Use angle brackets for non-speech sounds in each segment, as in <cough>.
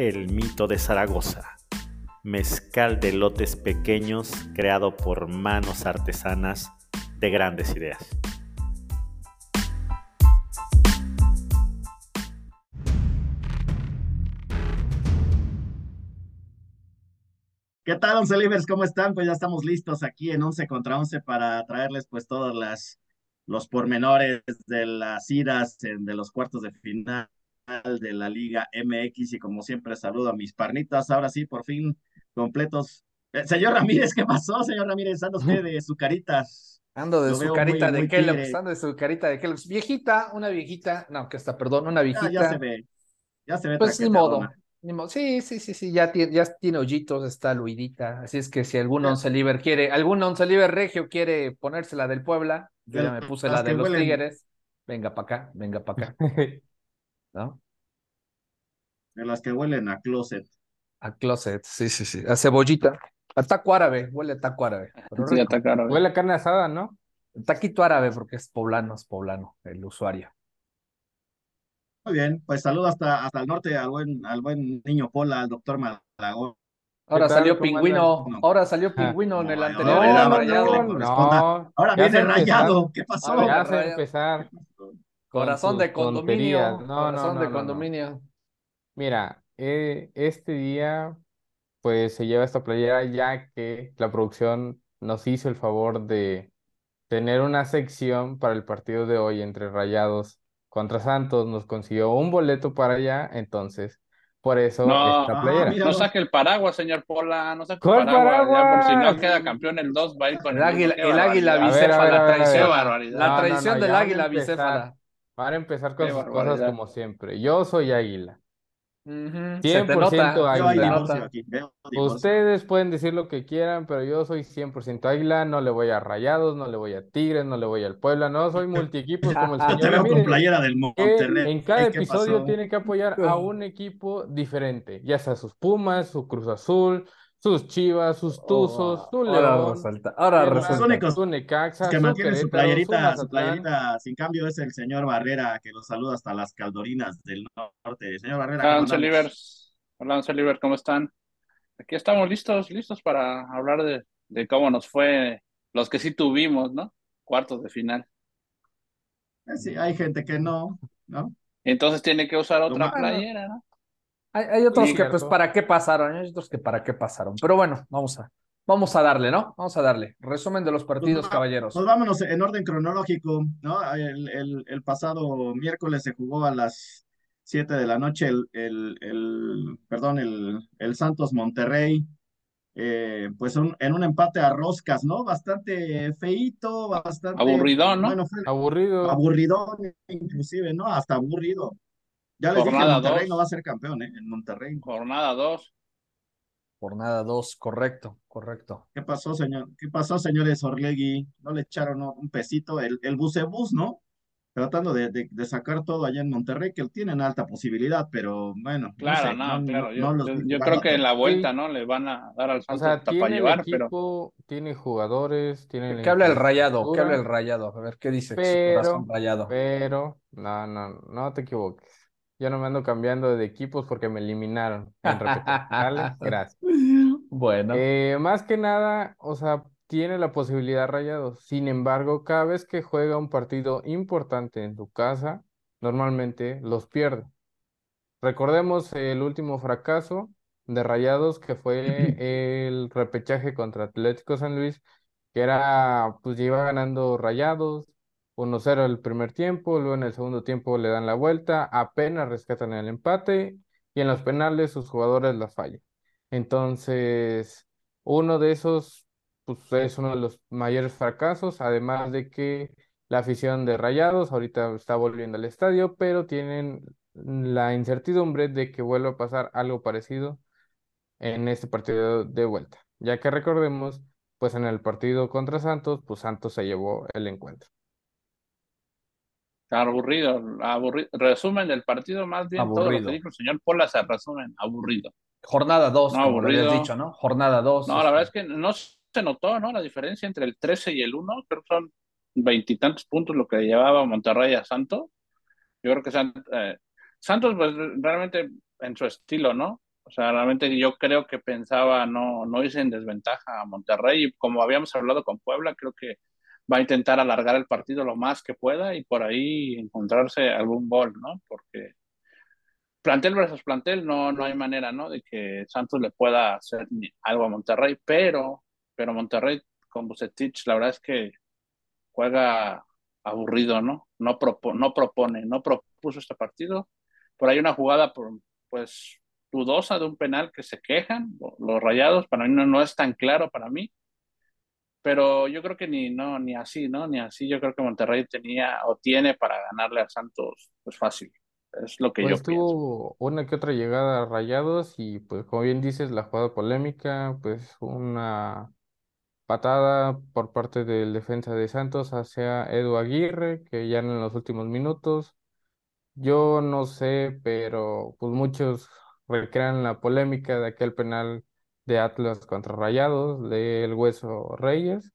El Mito de Zaragoza, mezcal de lotes pequeños creado por manos artesanas de grandes ideas. ¿Qué tal, Once Livers? ¿Cómo están? Pues ya estamos listos aquí en 11 contra 11 para traerles pues todas las los pormenores de las iras de los cuartos de final de la Liga MX y como siempre saludo a mis parnitas, ahora sí, por fin completos. Eh, señor Ramírez, ¿qué pasó, señor Ramírez? Anda usted de su caritas. Ando de su carita de Kellogg's, ando de su carita de Kellogg's. Viejita, una viejita, no, que está, perdón, una viejita. Ya, se ve, ya se ve. Pues ni modo, ni modo. Sí, sí, sí, sí, ya tiene, ya tiene hoyitos, está luidita. Así es que si algún once liver quiere, algún once liver regio quiere ponérsela del Puebla, yo ya me puse la de los Tigres. Venga para acá, venga para acá. <laughs> ¿No? De las que huelen a closet. A closet, sí, sí, sí. A cebollita. A taco árabe, huele a taco árabe. Sí, a taco árabe. Huele a carne asada, ¿no? Taquito árabe, porque es poblano, es poblano, el usuario. Muy bien, pues saludo hasta, hasta el norte al buen, al buen niño Pola, al doctor Malagón. Ahora salió pingüino, ahora salió pingüino en el anterior. No, era no, rayado. no, ahora viene rayado. ¿Qué pasó? Ahora Ya se empezar. Corazón de condominio. No, corazón no, de no, no, no. condominio. Mira, eh, este día pues se lleva esta playera ya que la producción nos hizo el favor de tener una sección para el partido de hoy entre Rayados contra Santos. Nos consiguió un boleto para allá, entonces por eso No, esta ah, playera. No saque el paraguas, señor Pola, no saque el ¿Cuál paraguas. Ya por si paraguas? no queda campeón el 2, va a ir con El águila, el águila barbaridad. A ver, a bicéfala, ver, a ver, a ver. traición. La No, no, traición no, del ya van a águila empezar. bicéfala. Para empezar con Qué sus cosas barbaridad. como siempre. Yo soy Águila. Ujú, Se te 100% nota. Veo ahí águila. Ustedes pueden decir lo que quieran, pero yo soy 100% águila, no le voy a Rayados, no le voy a Tigres, no le voy al Puebla, no soy multiequipos como el <laughs> Yo te señor veo con playera del Monterrey. en cada ¿Qué episodio pasó? tiene que apoyar a un equipo diferente, ya sea sus Pumas, su Cruz Azul, sus Chivas, sus Tuzos, su Oh, Ahora León, resulta, ahora su resulta. únicos su Necaxa, que su mantiene su playerita, su playerita sin cambio es el señor Barrera, que los saluda hasta las caldorinas del norte. Señor Barrera, Hola. Livers. Hola, Once Livers, ¿cómo están? Aquí estamos listos, listos para hablar de, de cómo nos fue los que sí tuvimos, ¿no? Cuartos de final. Eh, Sí, hay gente que no, ¿no? Entonces tiene que usar otra playera, ¿no? Hay, hay otros Sí, que, pues. ¿para qué pasaron? Hay otros que, ¿para qué pasaron? Pero bueno, vamos a, vamos a darle, ¿no? Vamos a darle. Resumen de los partidos, caballeros. Pues vámonos en orden cronológico, ¿no? El, el- el pasado miércoles se jugó a las 7 de la noche el, el, el- perdón, el, el Santos Monterrey, eh, pues un- en un empate a roscas, ¿no? Bastante feíto, bastante... Aburridón, ¿no? Bueno, fue Aburrido. aburridón inclusive, ¿no? Hasta aburrido. Ya les dije, Jornada Monterrey dos. no va a ser campeón, ¿eh? En Monterrey. Jornada 2. Jornada 2, correcto, correcto. ¿Qué pasó, señor? ¿Qué pasó, señores Orlegui? ¿No le echaron un pesito? El, el bucebús, ¿no? Tratando de, de- de sacar todo allá en Monterrey, que tienen alta posibilidad, pero bueno, no Claro, sé, no, no, claro. no- Yo, creo que en la vuelta. ¿no? Le van a dar al O sea, para tiene el llevar, pero tiene jugadores, tiene ¿Qué habla el rayado? ¿Qué habla el rayado? A ver, ¿qué dice? su Pero- corazón rayado. Pero, no, no, no te equivoques. Yo no me ando cambiando de equipos porque me eliminaron en. <laughs> Gracias. Bueno, Eh, más que nada, o sea, tiene la posibilidad Rayados. Sin embargo, cada vez que juega un partido importante en su casa, normalmente los pierde. Recordemos el último fracaso de Rayados, que fue <laughs> el repechaje contra Atlético San Luis, que era, pues iba ganando Rayados, 1-0 el primer tiempo, luego en el segundo tiempo le dan la vuelta, apenas rescatan el empate y en los penales sus jugadores la fallan. Entonces, uno de esos, pues es uno de los mayores fracasos, además de que la afición de Rayados ahorita está volviendo al estadio, pero tienen la incertidumbre de que vuelva a pasar algo parecido en este partido de vuelta, ya que recordemos, pues en el partido contra Santos, pues Santos se llevó el encuentro. Aburrido, aburrido. Resumen del partido, más bien Aburrido. todo lo que dijo el señor Pola se resumen, aburrido. Jornada 2, No, como lo habías dicho, ¿no? Jornada 2. No, la verdad es que no se notó, ¿no? La diferencia entre el 13 y el 1, creo que son veintitantos puntos lo que llevaba Monterrey a Santos. Yo creo que Sant- eh, Santos, pues realmente en su estilo, ¿no? O sea, realmente yo creo que pensaba no, no irse en desventaja a Monterrey y como habíamos hablado con Puebla, creo que va a intentar alargar el partido lo más que pueda y por ahí encontrarse algún gol, ¿no? Porque plantel versus plantel no, no hay manera, ¿no? De que Santos le pueda hacer algo a Monterrey, pero, pero Monterrey con Bucetich, la verdad es que juega aburrido, ¿no? No, propo- no propone, no propuso este partido. Por ahí una jugada, pues, dudosa de un penal que se quejan, lo- los rayados, para mí no, no es tan claro para mí, pero yo creo que ni, no, ni así, ¿no? Ni así, yo creo que Monterrey tenía o tiene para ganarle a Santos, pues fácil. Es lo que Pues yo pienso. tuvo una que otra llegada a Rayados y pues como bien dices, la jugada polémica, pues una patada por parte del defensa de Santos hacia Edu Aguirre, que ya en los últimos minutos, yo no sé, pero pues muchos recrean la polémica de aquel penal de Atlas contra Rayados, del Hueso Reyes,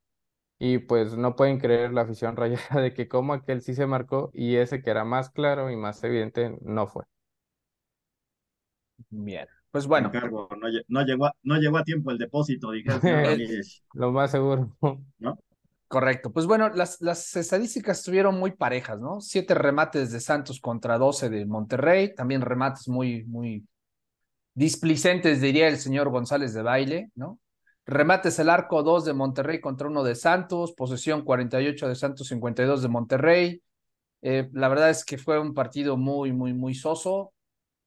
y pues no pueden creer la afición <laughs> rayada de que como aquel sí se marcó y ese que era más claro y más evidente no fue. Bien. Pues bueno, Encargo, no, lle- no llegó a, no llegó a tiempo el depósito, dije <laughs> Lo más seguro. ¿no? correcto. Pues bueno, las, las estadísticas estuvieron muy parejas, ¿no? Siete remates de Santos contra 12 de Monterrey, también remates muy, muy displicentes, diría el señor González de Baile, ¿no? Remates el arco 2 de Monterrey contra uno de Santos, posesión 48 de Santos, 52 de Monterrey. Eh, la verdad es que fue un partido muy, muy, muy soso.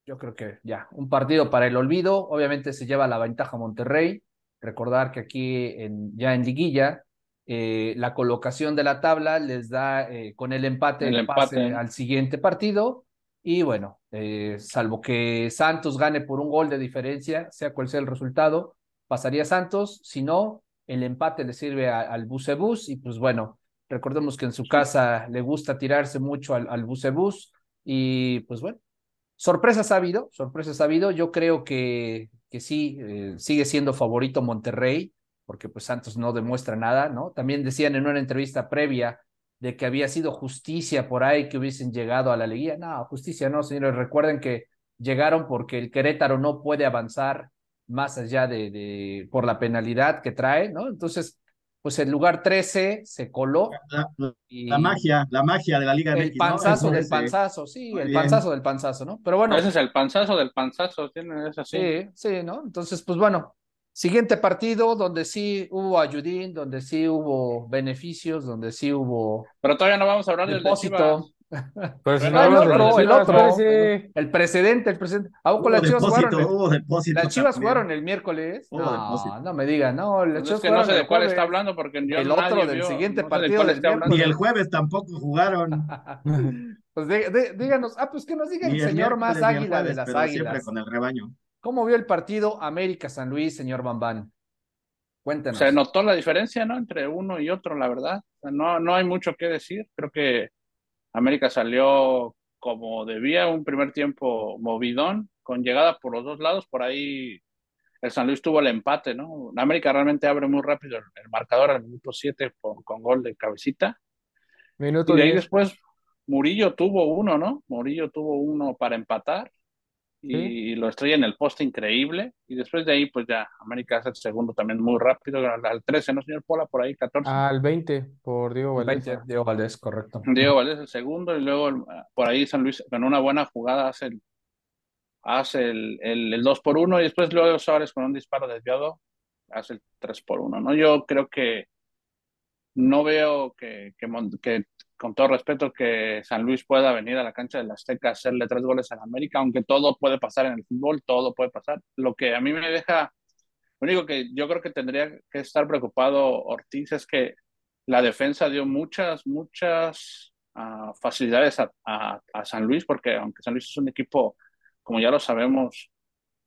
Yo creo que ya, un partido para el olvido. Obviamente se lleva la ventaja Monterrey. Recordar que aquí en, ya en liguilla, eh, la colocación de la tabla les da eh, con el empate El el pase empate. al siguiente partido. Y bueno, eh, salvo que Santos gane por un gol de diferencia, sea cual sea el resultado, pasaría Santos. Si no, el empate le sirve a- al Bucebus. Y pues bueno, recordemos que en su casa le gusta tirarse mucho al, al Bucebus. Y pues bueno, sorpresas ha habido, sorpresas ha habido. Yo creo que, que sí, eh, sigue siendo favorito Monterrey, porque pues Santos no demuestra nada, ¿no? También decían en una entrevista previa de que había sido justicia por ahí que hubiesen llegado a la liguilla. No, justicia no, señores. Recuerden que llegaron porque el Querétaro no puede avanzar más allá de, de por la penalidad que trae, ¿no? Entonces, pues el lugar 13 se coló La, la- y la magia, la magia de la Liga el MX, ¿no? panzazo del Entonces, panzazo, sí, muy el bien. panzazo del panzazo, ¿no? Pero bueno, Ese es el panzazo del panzazo, tiene es así. sí, sí, ¿no? Entonces, pues bueno, siguiente partido donde sí hubo ayudín, donde sí hubo beneficios, donde sí hubo Pero todavía no vamos a hablar del depósito. Ah, no el otro, el otro. precedente, el precedente. ¿A poco Hubo las Chivas jugaron? el- hubo depósito Las Chivas también. jugaron el miércoles. Hubo No, depósito. no me digan, no, las Pues Chivas es que no sé de cuál está hablando porque yo El nadie otro del vio, siguiente no partido del está hablando. Ni el jueves tampoco jugaron. <laughs> Pues dí- dí- díganos, ah, pues que nos diga el el señor más águila de las pero siempre águilas. con el rebaño. ¿Cómo vio el partido América San Luis, señor Bambán? Cuéntenos. Se notó la diferencia, ¿no? Entre uno y otro, la verdad. O sea, no, no hay mucho que decir. Creo que América salió como debía, un primer tiempo movidón, con llegada por los dos lados. Por ahí el San Luis tuvo el empate, ¿no? América realmente abre muy rápido el, el marcador al minuto 7 con, con gol de cabecita. Minuto Y de ahí 10. después Murillo tuvo uno, ¿no? Murillo tuvo uno para empatar y Sí. lo estrella en el poste increíble. Y después de ahí, pues ya, América hace el segundo también muy rápido, al, al 13, ¿no, señor Pola? Por ahí, 14. Al 20 por Diego Valdés. 20, Diego Valdés, correcto. Diego Valdés el segundo y luego por ahí San Luis con una buena jugada hace el, hace el, el, el 2 por 1 y después luego Suárez con un disparo desviado hace el 3 por 1, ¿no? Yo creo que no veo que, que, con todo respeto, que San Luis pueda venir a la cancha del Azteca a hacerle tres goles a América, aunque todo puede pasar en el fútbol, todo puede pasar. Lo que a mí me deja, lo único que yo creo que tendría que estar preocupado Ortiz es que la defensa dio muchas, muchas ah, facilidades a- a San Luis, porque aunque San Luis es un equipo, como ya lo sabemos,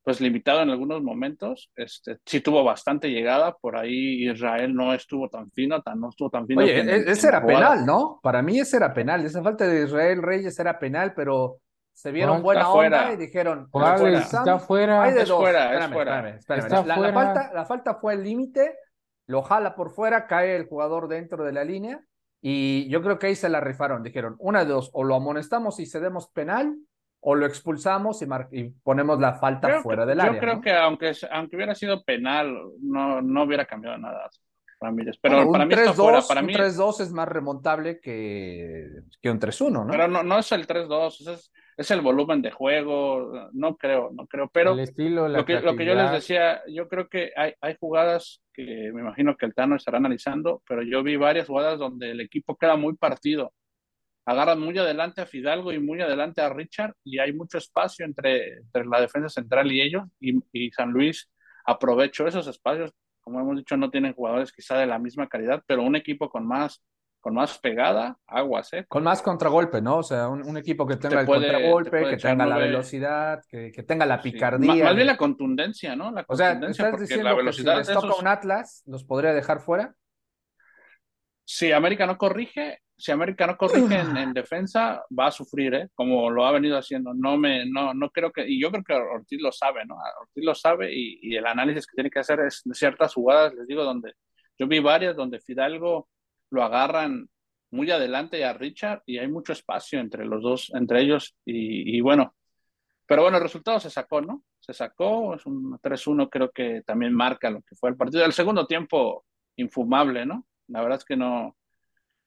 pues limitado en algunos momentos. Este, sí tuvo bastante llegada, por ahí Israel no estuvo tan fino, tan, no estuvo tan fino. Oye, e-, ese era penal, ¿no? Para mí ese era penal, esa falta de Israel Reyes era penal, pero se vieron buena onda y dijeron, está fuera. Hay de es dos. fuera, espérame, espérame, La, falta, la falta fue el límite, lo jala por fuera, cae el jugador dentro de la línea y yo creo que ahí se la rifaron. Dijeron, una de dos, o lo amonestamos y cedemos penal o lo expulsamos y, ponemos la falta fuera del área. Yo creo que aunque, aunque hubiera sido penal, no, no hubiera cambiado nada. Ramírez. Pero para mí está fuera. Para un mí... 3-2 es más remontable que, que un 3-1, ¿no? Pero no, no es el 3-2, es, es, el volumen de juego. No creo, no creo. Pero el estilo, lo, que, lo que yo les decía, yo creo que hay, hay jugadas que me imagino que el Tano estará analizando, pero yo vi varias jugadas donde el equipo queda muy partido agarran muy adelante a Fidalgo y muy adelante a Richard y hay mucho espacio entre, entre la defensa central y ellos y, y, San Luis aprovechó esos espacios. Como hemos dicho, no tienen jugadores quizá de la misma calidad, pero un equipo con más, con más pegada, aguas, ¿eh? Con más contragolpe, ¿no? O sea, un, un equipo que tenga el contragolpe, que tenga la velocidad, que, que, tenga la picardía. Sí. Más, bien la contundencia, ¿no? La contundencia, o sea, ¿estás diciendo la velocidad que si les toca un Atlas, ¿los podría dejar fuera? Si América no corrige, si América no corrige en, defensa, va a sufrir, ¿eh? como lo ha venido haciendo. No me, no, no creo que, y yo creo que Ortiz lo sabe, ¿no? Ortiz lo sabe y, el análisis que tiene que hacer es ciertas jugadas, les digo, donde yo vi varias donde Fidalgo lo agarran muy adelante a Richard y hay mucho espacio entre los dos, entre ellos y, y bueno, pero bueno, el resultado se sacó, ¿no? Se sacó, es un 3-1, creo que también marca lo que fue el partido. El segundo tiempo, infumable, ¿no? La verdad es que no,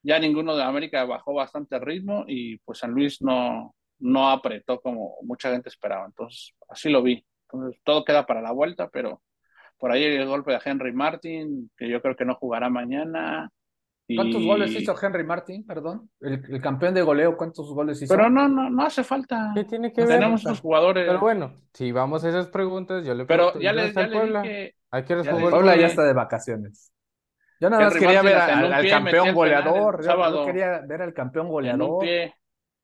ya ninguno de América bajó bastante ritmo y pues San Luis no, no apretó como mucha gente esperaba. Entonces, así lo vi. Entonces, todo queda para la vuelta, pero por ahí el golpe de Henry Martin, que yo creo que no jugará mañana. ¿Cuántos goles hizo Henry Martin? Perdón. El, campeón de goleo, ¿cuántos goles hizo? Pero no, no, no hace falta. ¿Qué tiene que ver? Tenemos los jugadores. Pero bueno, si vamos a esas preguntas, yo le pregunto. Pero ya le, ya le dije. Hay que responder. Puebla ya está de vacaciones. Yo nada más quería ver al, campeón goleador. Yo, quería ver al campeón goleador.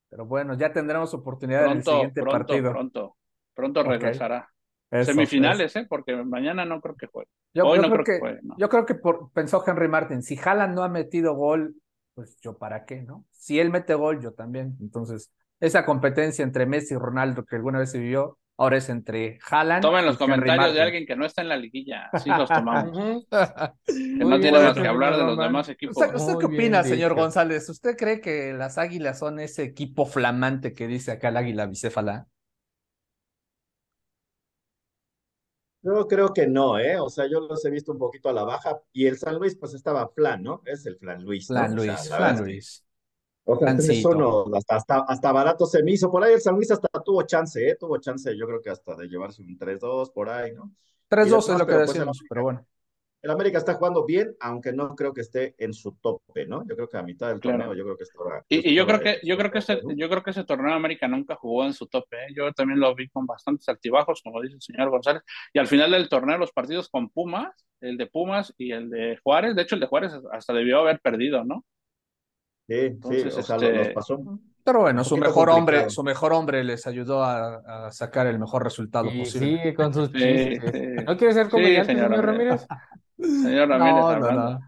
Pero bueno, ya tendremos oportunidad en el siguiente partido. Pronto, pronto regresará. Semifinales, ¿eh? Porque mañana no creo que juegue. Yo, Hoy no creo, que, juegue. Yo creo que pensó Henry Martin, si Haaland no ha metido gol, pues yo para qué, ¿no? Si él mete gol, yo también. Entonces, esa competencia entre Messi y Ronaldo que alguna vez se vivió, Ahora es entre Haaland. Tomen los comentarios de alguien que no está en la liguilla. Sí los tomamos. que no tiene más que hablar de los demás equipos. ¿Usted, qué opina, señor González? ¿Usted cree que las águilas son ese equipo flamante que dice acá el águila bicéfala? Yo creo que no, ¿eh? O sea, yo los he visto un poquito a la baja y el San Luis pues estaba flan, ¿no? Es el flan Luis. Flan Luis, flan Luis. O sea, hasta, hasta, hasta, barato se me hizo. Por ahí el San Luis hasta tuvo chance, ¿eh? Tuvo chance, yo creo que hasta de llevarse un 3-2 por ahí, ¿no? 3-2 es lo que pues, decimos, pero bueno. El América está jugando bien, aunque no creo que esté en su tope, ¿no? Yo creo que a mitad del torneo, yo creo que está. Y, y yo creo que, yo creo que ese, yo creo que ese torneo América nunca jugó en su tope. ¿eh? Yo también lo vi con bastantes altibajos, como dice el señor González. Y al final del torneo, los partidos con Pumas, el de Pumas y el de Juárez, de hecho el de Juárez hasta debió haber perdido, ¿no? Sí, sí, o sea, este... pasó. Pero bueno, su mejor hombre, su mejor hombre les ayudó a, a sacar el mejor resultado posible. Sí, con sus chistes. ¿No quiere ser comediante, señor, señor Ramírez? Señor Ramírez, no, no, no.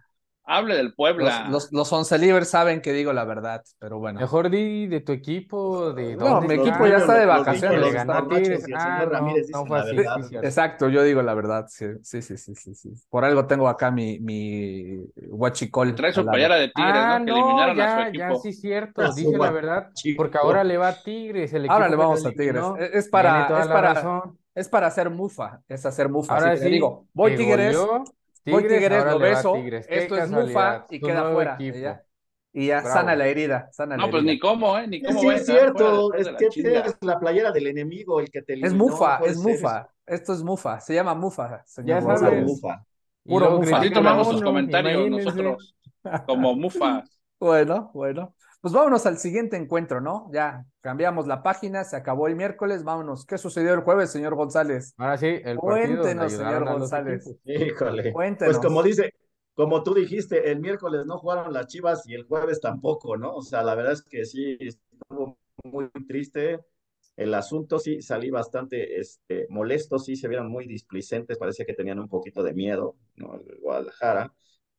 Hable del Puebla. Los, los, once libres saben que digo la verdad, pero bueno. Mejor di de tu equipo, de No, mi equipo ya está de vacaciones. Le ganó Tigres. Ah, no, fue así. Exacto, yo digo la verdad. Sí, sí, sí, sí, sí. Por algo tengo acá mi, mi guachicol. Trae su playera de Tigres, ah, ¿no? Que eliminaron ya, a su equipo. Ya, sí, cierto. Dije la verdad. Porque ahora le va a Tigres. El ahora le vamos a Tigres. Es para, es para, es para hacer mufa. Es hacer mufa. Ahora sí. digo, voy Tigres. Tigres, Tigres, lo beso, esto es mufa y queda fuera. Y ya sana la herida. Sana no, la pues herida. ni cómo, ¿eh? Ni cómo. Sí, es cierto. Es que tienes la playera del enemigo, el que te eliminó, Es mufa, es mufa. Esto es mufa. Se llama mufa, señor. Ya sabes. Mufa. Puro mufa. Así tomamos sus comentarios nosotros, como mufa. bueno, bueno. Pues vámonos al siguiente encuentro, ¿no? Ya cambiamos la página, se acabó el miércoles, vámonos. ¿Qué sucedió el jueves, señor González? Ahora sí, el Cuéntenos, señor González. Híjole. Cuéntenos. Pues como dice, como tú dijiste, el miércoles no jugaron las Chivas y el jueves tampoco, ¿no? O sea, la verdad es que sí, estuvo muy triste. el asunto sí salí bastante este, molesto, sí se vieron muy displicentes, parece que tenían un poquito de miedo, ¿no? El Guadalajara.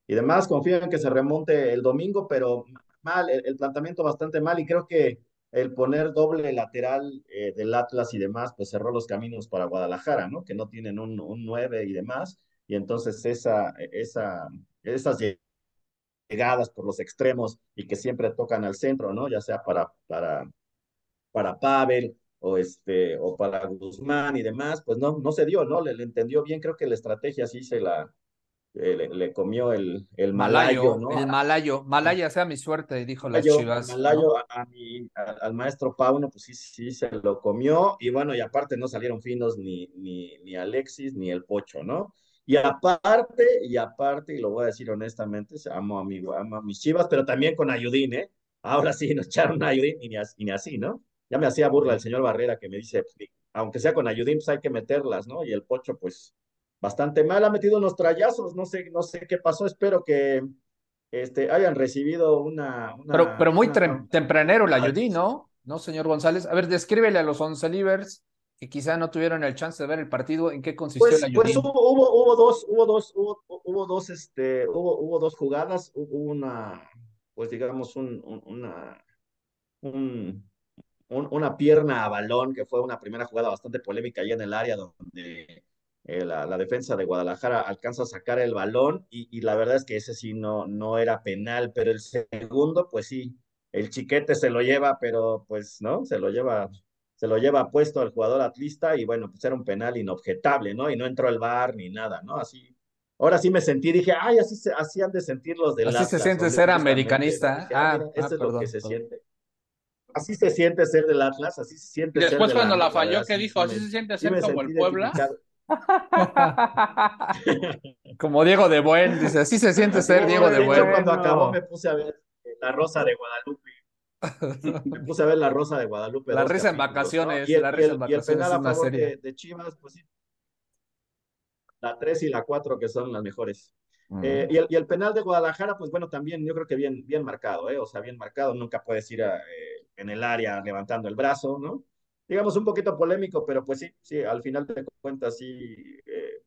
Y demás, confío en que se remonte el domingo, pero mal, el, planteamiento bastante mal y creo que el poner doble lateral eh, del Atlas y demás, pues cerró los caminos para Guadalajara, ¿no? Que no tienen un, un 9 y demás, y entonces esa, esa, esas llegadas por los extremos y que siempre tocan al centro, ¿no? Ya sea para, para, para Pavel o, este, o para Guzmán y demás, pues no, no se dio, ¿no? Le, le entendió bien, creo que la estrategia sí se la, eh, le, comió el, el malayo, ¿no? El malayo, malaya sea mi suerte, dijo las chivas. El malayo a, mi, al maestro Pauno, pues sí, sí, se lo comió, y bueno, y aparte no salieron finos ni, ni, ni Alexis ni el Pocho, ¿no? Y aparte, y aparte, y lo voy a decir honestamente, amo a, mi, amo a mis chivas, pero también con Ayudín, ¿eh? Ahora sí nos echaron a Ayudín y ni, ni así, ¿no? Ya me hacía burla el señor Barrera que me dice, aunque sea con Ayudín, pues hay que meterlas, ¿no? Y el Pocho, pues, bastante mal, ha metido unos trayazos, no sé, no sé qué pasó, espero que este, hayan recibido una... pero, pero muy tempranero la Ayudín, ¿no? ¿No, señor González? A ver, descríbele a los once livers que quizá no tuvieron el chance de ver el partido, ¿en qué consistió pues, la Pues hubo, hubo, hubo, dos, hubo dos, hubo, hubo dos, este, hubo, hubo dos jugadas, hubo una, pues digamos, un, una, un, una pierna a balón, que fue una primera jugada bastante polémica ahí en el área donde eh, la, la, defensa de Guadalajara alcanza a sacar el balón y, y, la verdad es que ese sí no, no era penal, pero el segundo, pues sí, el chiquete se lo lleva, pero pues no, se lo lleva, se lo lleva puesto al jugador atlista y bueno, pues era un penal inobjetable, ¿no? Y no entró el bar ni nada, ¿no? Así, ahora sí me sentí, dije, ay, así, se, así han de sentir los del Así se siente ser americanista. ah, ah, es lo que se siente así se siente ser del Atlas, así se siente. Y después cuando la, falló, ¿qué dijo? Así se siente ser como el Puebla. <laughs> Como Diego de Buen, dice, así se siente ser Diego de Buen. cuando acabó me puse a ver La Rosa de Guadalupe. Me puse a ver La Rosa de Guadalupe. La risa en vacaciones. la risa en vacaciones. Y el penal a favor de, de, Chivas, pues sí. La 3 y la 4 que son las mejores. eh, y, el, y, el, penal de Guadalajara, pues bueno, también yo creo que bien, bien marcado, ¿eh? O sea, bien marcado. Nunca puedes ir a, eh, en el área levantando el brazo, ¿no? Digamos, un poquito polémico, pero pues sí, sí, al final de cuentas sí, eh,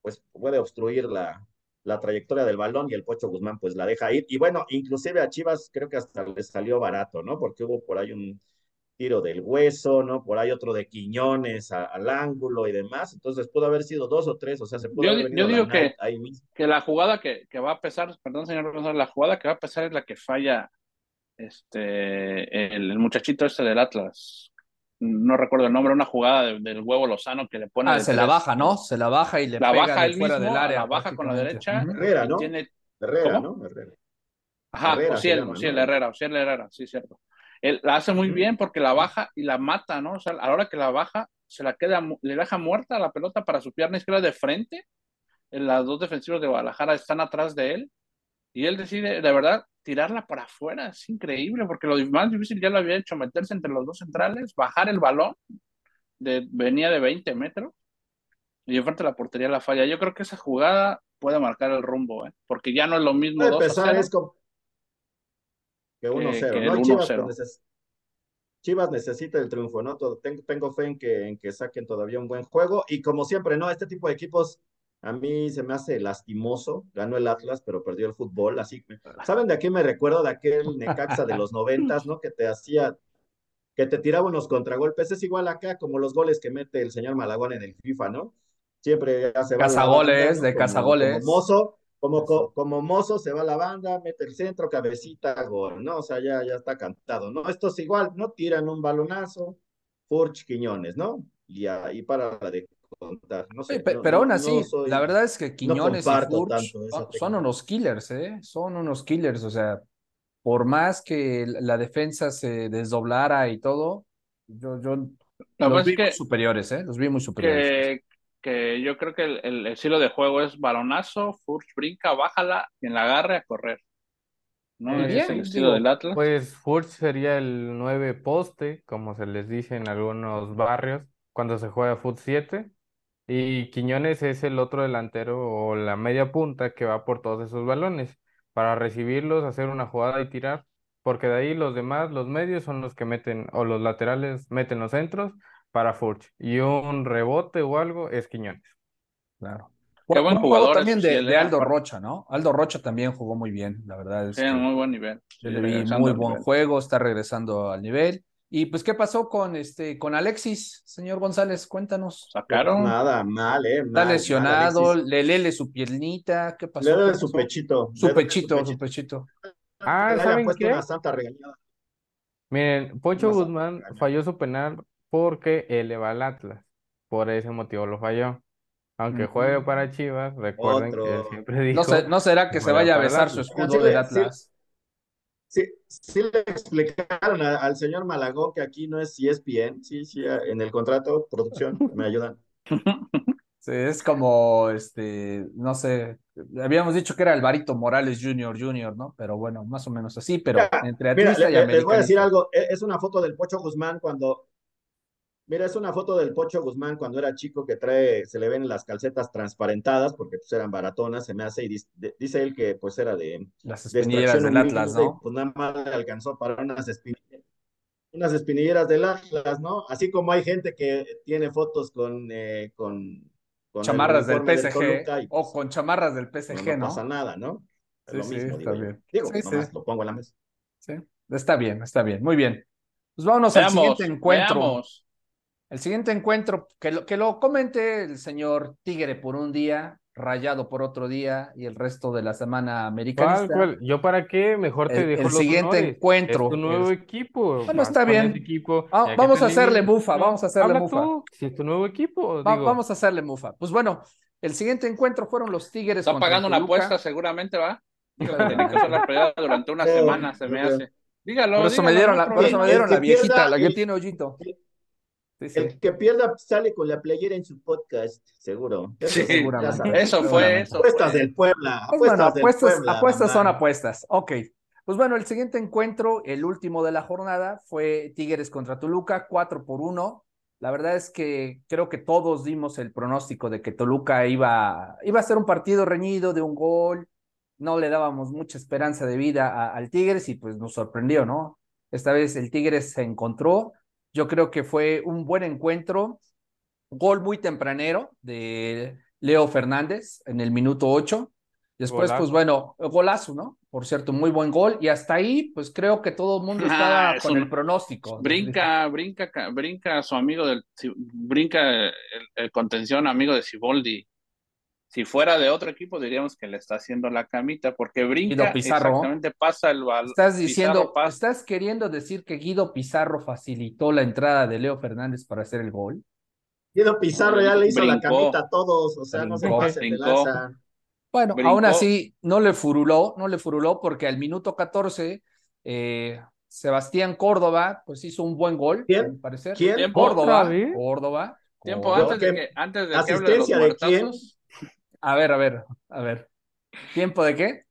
pues puede obstruir la, la trayectoria del balón y el Pocho Guzmán pues la deja ir. Y bueno, inclusive a Chivas creo que hasta le salió barato, ¿no? Porque hubo por ahí un tiro del hueso, ¿no? Por ahí otro de Quiñones a, al ángulo y demás. Entonces pudo haber sido dos o tres, o sea, se pudo yo, haber yo digo que, que la jugada que, que, va a pesar, perdón señor la jugada que va a pesar es la que falla este el, el muchachito este del Atlas, no recuerdo el nombre, una jugada del huevo Lozano que le pone. Ah, se la baja, ¿no? Se la baja y le la pega baja fuera del área. La baja con la derecha. Herrera, ¿no? Tiene... Herrera, ¿no? Herrera. Ajá, Herrera sí, llama, sí, ¿no? el Herrera, sí, el Herrera, sí, cierto. Él la hace muy bien porque la baja y la mata, ¿no? O sea, a la hora que la baja, se la queda, le deja muerta la pelota para su pierna izquierda de frente. Las dos defensivos de Guadalajara están atrás de él. Y él decide, de verdad, tirarla para afuera. Es increíble, porque lo más difícil ya lo había hecho, meterse entre los dos centrales, bajar el balón, de, venía de 20 metros, y enfrente de la portería la falla. Yo creo que esa jugada puede marcar el rumbo, ¿eh? porque ya no es lo mismo. Puede 2 pesar, es como... que 1-0. ¿no? Chivas, pues, Chivas, necesita el triunfo, ¿no? Tengo, tengo fe en que, en que saquen todavía un buen juego, y como siempre, ¿no? Este tipo de equipos a mí se me hace lastimoso, ganó el Atlas, pero perdió el fútbol, así. ¿Saben de qué me recuerdo? De aquel <laughs> Necaxa de los noventas, ¿no? Que te hacía, que te tiraba unos contragolpes. Es igual acá, como los goles que mete el señor Malagón en el FIFA, ¿no? Siempre va Cazagoles, de cazagoles. Como mozo, como, como mozo se va a la banda, mete el centro, cabecita, gol, ¿no? O sea, ya, ya está cantado, ¿no? Esto es igual, ¿no? Tiran un balonazo, Furch Quiñones, ¿no? Y ahí para la de contar. No sé, pero, no, pero aún no, así, soy, la verdad es que Quiñones y Furch son, son, unos killers, ¿eh? Son unos killers, o sea, por más que la defensa se desdoblara y todo, yo, yo los vi que, muy superiores, ¿eh? Los vi muy superiores. Que, que yo creo que el, el, estilo de juego es balonazo, Furch brinca, bájala, quien la agarre a correr. ¿no? Es el estilo del Atlas. Pues Furch sería el 9 poste, como se les dice en algunos barrios, cuando se juega Foot 7. Y Quiñones es el otro delantero o la media punta que va por todos esos balones para recibirlos, hacer una jugada y tirar. porque de ahí los demás, los medios son los que meten, o los laterales meten los centros para Furch. Y un rebote o algo es Quiñones. Claro. Qué buen jugador también de, Aldo Rocha, ¿no? Aldo Rocha también jugó muy bien, la verdad. Es muy buen nivel. muy buen juego, está regresando al nivel. Y pues, ¿qué pasó con este, con Alexis, señor González? Cuéntanos. Sacaron. Nada, mal, eh. Está lesionado, le lele su piernita, ¿qué pasó? Le su pechito. Su pechito, su pechito. Ah, ¿saben qué? Miren, Pocho Guzmán falló su penal porque eleva al Atlas. Por ese motivo lo falló. Aunque juegue para Chivas, recuerden que él siempre dijo. No, será que se vaya a besar su escudo del Atlas. Sí, sí, le explicaron al señor Malagón que aquí no es ESPN, sí, sí, en el contrato, producción, me ayudan. <laughs> Sí, es como, este, no sé, habíamos dicho que era Alvarito Morales Junior, Junior, ¿no? Pero bueno, más o menos así, pero entre atlista y Les voy a decir algo, e, es una foto del Pocho Guzmán cuando Mira, es una foto del Pocho Guzmán cuando era chico que trae, se le ven las calcetas transparentadas porque pues eran baratonas, se me hace, y dice, él que pues era de... Las espinilleras del Atlas, ¿no? Pues nada más le alcanzó para unas espinilleras, unas espinilleras del Atlas, ¿no? Así como hay gente que tiene fotos con... Eh, con, chamarras del PSG o con chamarras del PSG, ¿no? No pasa nada, ¿no? Sí, lo mismo, está bien. Digo, nomás lo pongo en la mesa. Sí, está bien, está bien, muy bien. Pues vámonos al siguiente encuentro. El siguiente encuentro, que lo, que lo comente el señor Tigre por un día, Rayado por otro día y el resto de la semana americana. ¿Yo para qué? Mejor te dejo el siguiente encuentro. Es tu nuevo equipo. Bueno, está bien. Ah, vamos a hacerle mufa, vamos a hacerle mufa. Si es tu nuevo equipo. Vamos a hacerle mufa. Pues bueno, el siguiente encuentro fueron los Tigres. Está pagando una apuesta seguramente, ¿va? Tiene que ser la durante una <laughs> semana, se me hace. Dígalo. Por eso me dieron la, por eso me dieron la viejita, la que tiene hoyito. El que pierda sale con la playera en su podcast, seguro. Eso, eso fue eso. Apuestas del Puebla. Pues apuestas, apuestas, son apuestas. Ok. Pues bueno, el siguiente encuentro, el último de la jornada, fue Tigres contra Toluca, 4 por 1. La verdad es que creo que todos dimos el pronóstico de que Toluca iba, iba a ser un partido reñido de un gol. No le dábamos mucha esperanza de vida al Tigres y pues nos sorprendió, ¿no? Esta vez el Tigres se encontró, yo creo que fue un buen encuentro. Gol muy tempranero de Leo Fernández en el minuto 8. Después, pues bueno, golazo, ¿no? Por cierto, muy buen gol. Y hasta ahí, pues creo que todo el mundo ah, estaba con el pronóstico. Brinca, brinca, brinca su amigo del. Brinca el, contención amigo de Siboldi. Si fuera de otro equipo, diríamos que le está haciendo la camita, porque brinca Pizarro. exactamente pasa el balón. Estás diciendo, estás queriendo decir que Guido Pizarro facilitó la entrada de Leo Fernández para hacer el gol. Guido Pizarro ya le hizo la camita a todos, o sea, no se pasen de Bueno, aún así no le furuló, no le furuló porque al minuto 14 eh, Sebastián Córdoba pues hizo un buen gol, ¿Quién? parecer. ¿Quién? Córdoba, Córdoba. Tiempo antes de que antes de asistencia de, quién? A ver, a ver, a ver. ¿Tiempo de qué?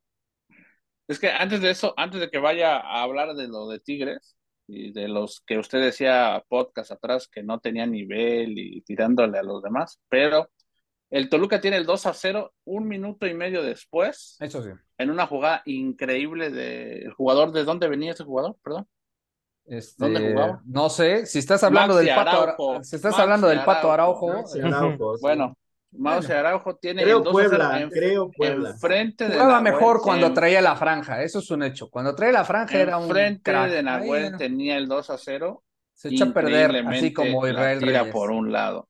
Es que antes de eso, antes de que vaya a hablar de lo de Tigres y de los que usted decía podcast atrás que no tenía nivel y tirándole a los demás, pero el Toluca tiene el 2 a 0 un minuto y medio después. Eso sí. En una jugada increíble del jugador. ¿De dónde venía ese jugador? Perdón. Este, ¿Dónde jugaba? No sé, si estás hablando del Pato Araujo, si estás hablando del Pato Araujo, bueno, Maus Araujo tiene creo el Puebla, creo Puebla. Enfrente de Jugaba mejor cuando traía la franja, eso es un hecho. Cuando traía la franja era un frente de Nahuel tenía el 2 a 0. Se echa a perder, así como Israel tira por un lado.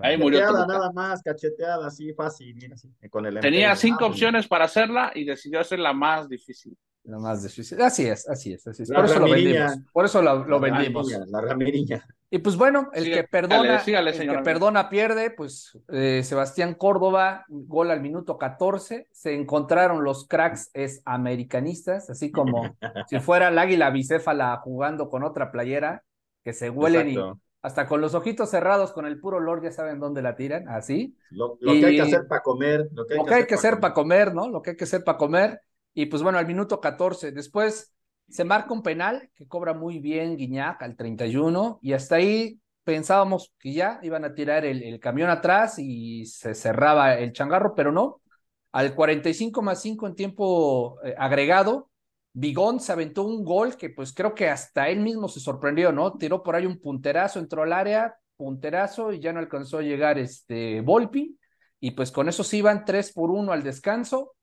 Ahí murió cacheteada nada más, cacheteada, así fácil, mira, así, con el Tenía cinco opciones para hacerla y decidió hacer la más difícil. La más difícil. Así es, así es, así es. Por eso lo vendimos. Por eso lo, vendimos. la ramirilla. Y pues bueno, el que perdona, el que perdona pierde, pues eh, Sebastián Córdoba, gol al minuto 14. Se encontraron los cracks es americanistas, así como <laughs> si fuera el águila bicéfala jugando con otra playera, que se huelen y hasta con los ojitos cerrados, con el puro olor, ya saben dónde la tiran, así. Lo, que hay que hacer para comer. Lo que hay que, hacer para comer, ¿no? Lo que hay que hacer para comer. Y pues bueno, al minuto 14, después se marca un penal que cobra muy bien Guiñac al 31 y hasta ahí pensábamos que ya iban a tirar el, camión atrás y se cerraba el changarro, pero no. Al 45 más 5 en tiempo eh, agregado, Bigón se aventó un gol que pues creo que hasta él mismo se sorprendió, ¿no? Tiró por ahí un punterazo, entró al área, punterazo y ya no alcanzó a llegar este Volpi y pues con eso se iban tres por uno al descanso.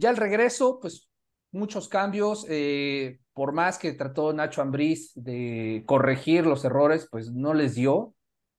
Ya al regreso, pues muchos cambios, eh, por más que trató Nacho Ambriz de corregir los errores, pues no les dio.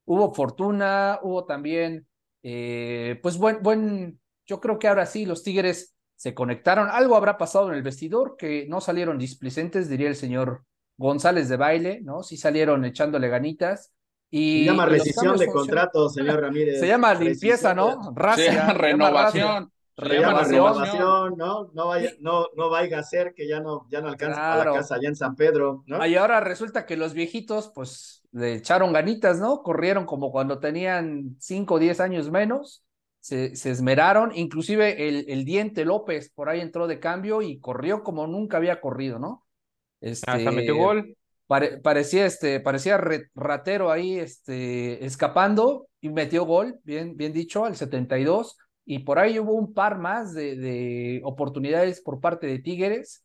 Hubo fortuna, hubo también, eh, pues buen, buen, yo creo que ahora sí los Tigres se conectaron. Algo habrá pasado en el vestidor que no salieron displicentes, diría el señor González de baile, ¿no? Sí salieron echándole ganitas. Y, se llama rescisión de contrato, señor Ramírez. Se llama limpieza, ¿no? <laughs> Racia, renovación. Renovación, ¿no? No vaya, no, no vaya a ser que ya no, ya no alcance a la casa allá en San Pedro, ¿no? Y ahora resulta que los viejitos, pues, le echaron ganitas, ¿no? Corrieron como cuando tenían 5 o 10 años menos se, esmeraron, inclusive el, el, Diente López por ahí entró de cambio y corrió como nunca había corrido, ¿no? Este, Hasta metió gol. parecía, este, parecía ratero ahí este, escapando y metió gol, bien, bien dicho, al 72. Y por ahí hubo un par más de, de oportunidades por parte de Tigres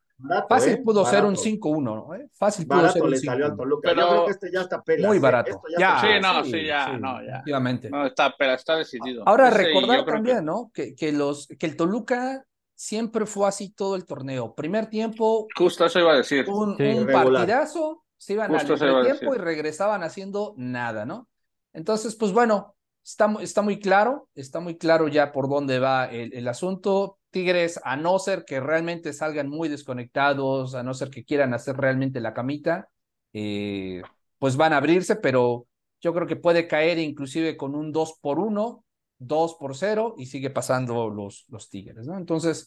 Fácil ¿eh? pudo ser un 5-1, ¿no? ¿Eh? Fácil pudo ser un le salió al Toluca. Pero... Yo creo que este ya está pelas, Muy ¿eh? barato. Ya, sí, no, sí, ya, no, ya. Efectivamente. No, está, pero está decidido. Ahora, recordar también, ¿no? Que, que, los, que el Toluca siempre fue así todo el torneo. Primer tiempo. Justo eso iba a decir. Un, un partidazo, se iban Justo al tiempo y regresaban haciendo nada, ¿no? Entonces, pues bueno, está, está muy claro, está muy claro ya por dónde va el, el asunto Tigres, a no ser que realmente salgan muy desconectados, a no ser que quieran hacer realmente la camita, eh, pues van a abrirse, pero yo creo que puede caer inclusive con un 2 por 1, 2 por 0 y sigue pasando los, los Tigres, ¿no? Entonces,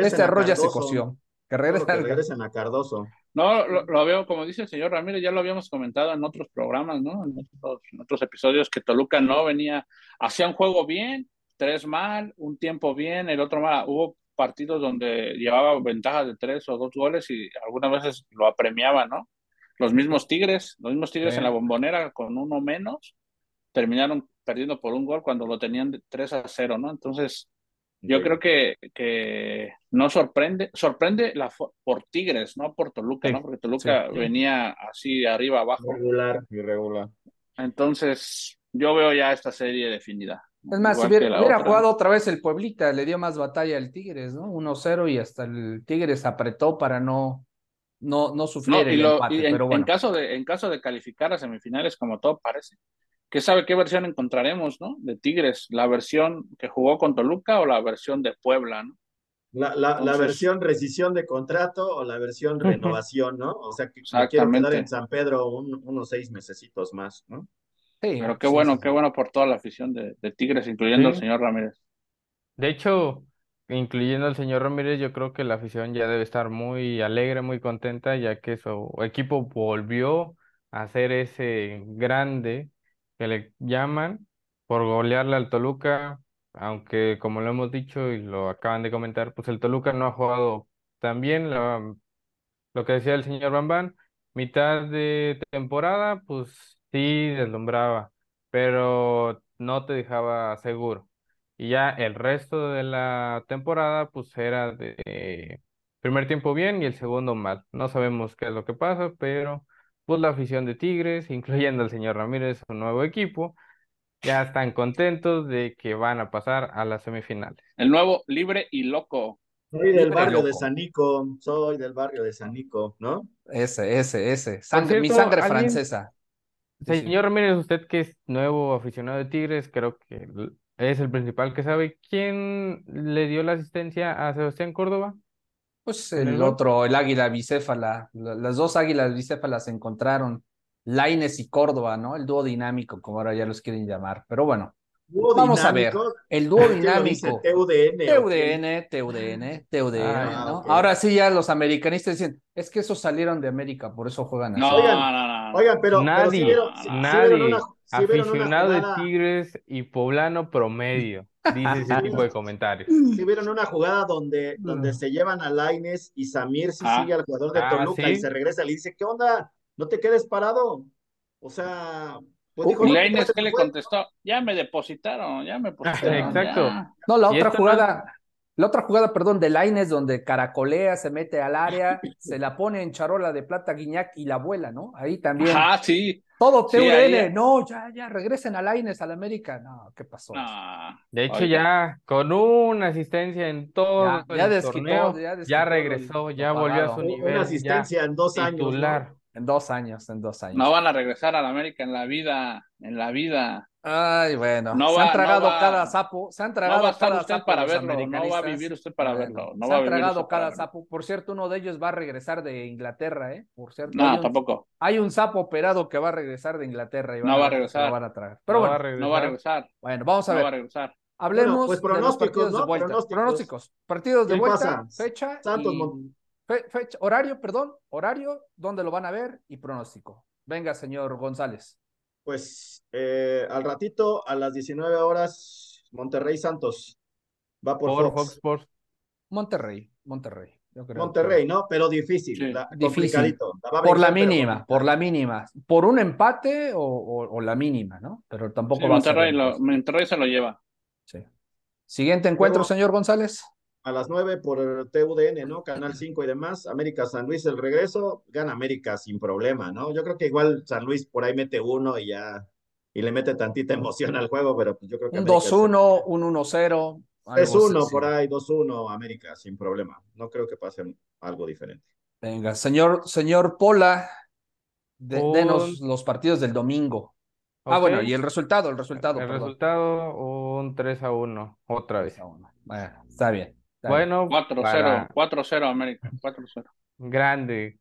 este arroz ya se coció. Que, regresen, a Cardoso. No, lo, veo, como dice el señor Ramírez, ya lo habíamos comentado en otros programas, ¿no? En otros, en otros episodios, que Toluca no venía, hacía un juego bien, tres mal, un tiempo bien, el otro mal. Hubo partidos donde llevaba ventajas de tres o dos goles y algunas veces lo apremiaba, ¿no? Los mismos Tigres, los mismos Tigres en la bombonera con uno menos, terminaron perdiendo por un gol cuando lo tenían de 3 a 0, ¿no? Entonces, yo creo que, que no sorprende, sorprende la, por Tigres, no por Toluca, ¿no? Porque Toluca venía así arriba abajo. Irregular, irregular. Entonces, yo veo ya esta serie definida. Es más, si hubiera, jugado otra vez el Pueblita, le dio más batalla al Tigres, ¿no? 1-0 y hasta el Tigres apretó para no, no, no sufrir el empate. en, pero bueno. en, caso de, en caso de calificar a semifinales, como todo parece, ¿qué sabe qué versión encontraremos, ¿no? De Tigres, la versión que jugó con Toluca o la versión de Puebla, ¿no? La, la, la versión rescisión de contrato o la versión renovación, ¿no? O sea, que quiero quedar en San Pedro unos seis mesecitos más, ¿no? Sí, pero qué bueno, qué bueno por toda la afición de, Tigres, incluyendo al señor Ramírez. De hecho, incluyendo al señor Ramírez, yo creo que la afición ya debe estar muy alegre, muy contenta, ya que su equipo volvió a ser ese grande que le llaman por golearle al Toluca, aunque como lo hemos dicho y lo acaban de comentar, pues el Toluca no ha jugado tan bien, lo que decía el señor Bambán, mitad de temporada, pues Sí, deslumbraba, pero no te dejaba seguro. Y ya el resto de la temporada, pues era de primer tiempo bien y el segundo mal. No sabemos qué es lo que pasa, pero pues la afición de Tigres, incluyendo al señor Ramírez, su nuevo equipo, ya están contentos de que van a pasar a las semifinales. El nuevo libre y loco. Soy del barrio de Sanico, soy del barrio de Sanico, ¿no? Ese, ese, ese. mi sangre francesa. Señor Ramírez, usted que es nuevo aficionado de Tigres, creo que es el principal que sabe. ¿Quién le dio la asistencia a Sebastián Córdoba? Pues el, otro, el águila bicéfala. Las dos águilas bicéfalas se encontraron. Laines y Córdoba, ¿no? El dúo dinámico, como ahora ya los quieren llamar. Pero bueno, Vamos a ver, el <laughs> dúo dinámico. TUDN, TUDN, TUDN, TUDN, ah, ¿no? Ahora sí ya los americanistas dicen, es que esos salieron de América, por eso juegan así. No, oigan, no, no, oigan, pero nadie, nadie, aficionado de Tigres y poblano promedio, dice ese tipo de comentarios. Si vieron una jugada donde, donde mm. se llevan a Laines y Samir si ah. sigue al jugador de ah, Toluca y se regresa y le dice, ¿qué onda? ¿No te quedes parado? O sea, pues dijo, Lainez, ¿qué le contestó? Ya me depositaron, ya me <laughs> depositaron. Exacto. No, la otra jugada, La otra jugada, perdón, de Laines, donde caracolea, se mete al área, <laughs> se la pone en charola de plata Guiñac y la vuela, ¿no? Ahí también. Ah, sí. Todo Sí, TUDN, ahí- no, ya, ya, regresen a Laines, al América. No, ¿qué pasó? No. De hecho, Oiga. ya con una asistencia en todo Ya- ya desquitó, torneo, ya ya, desquitó regresó, lo- ya volvió a su nivel. Una asistencia en dos ya años. En dos años, en dos años. No van a regresar a la América en la vida, en la vida. Ay, bueno. No se va- han no tragado va- cada sapo, se han No tragado va a estar cada usted sapo para verlo, no va a vivir usted para Bueno, verlo. No se va han tragado cada sapo. Por cierto, uno de ellos va a regresar de Inglaterra, ¿eh? Por cierto. hay No, un- tampoco. Hay un sapo operado que va a regresar de Inglaterra y No va a se lo regresar. van a tragar. Pero No bueno, va a No va a regresar. regresar. bueno, vamos a No ver. va a regresar. Hablemos Bueno, pues de los pronósticos, partidos de ¿no? vuelta. Pronósticos. Pronósticos. Partidos de ¿Quién vuelta, pasa? fecha Santos, y fe- fecha, horario, perdón, horario, dónde lo van a ver y pronóstico. Venga, señor González. Pues eh, al ratito, a las 19 horas, Monterrey Santos. Va por, Por Fox. Fox Sports. Monterrey, Monterrey. yo creo Monterrey, que- ¿no? Pero difícil, Sí. la- Difícil. La Por la pero mínima, por la mínima. Por un empate o, o- o la mínima, ¿no? Pero tampoco Sí, va a ser Monterrey, lo. Monterrey se lo lleva. Sí. Siguiente encuentro, señor González. A las 9 por TUDN, ¿no? Canal 5 y demás. América San Luis el regreso. Gana América sin problema, ¿no? Yo creo que igual San Luis por ahí mete uno y ya. Y le mete tantita emoción al juego, pero pues yo creo que. Un América es- 2-1, un 1-0. algo 3-1 así. por ahí, 2-1 América, sin problema. No creo que pase algo diferente. Venga, señor, señor Pola, de- Un- denos los partidos del domingo. Ah, Ok. bueno, y el resultado, el resultado, El perdón. resultado, un 3 a 1, otra vez. Bueno, está bien. está bien. Bueno, 4-0, para 4-0 América, 4-0. grande,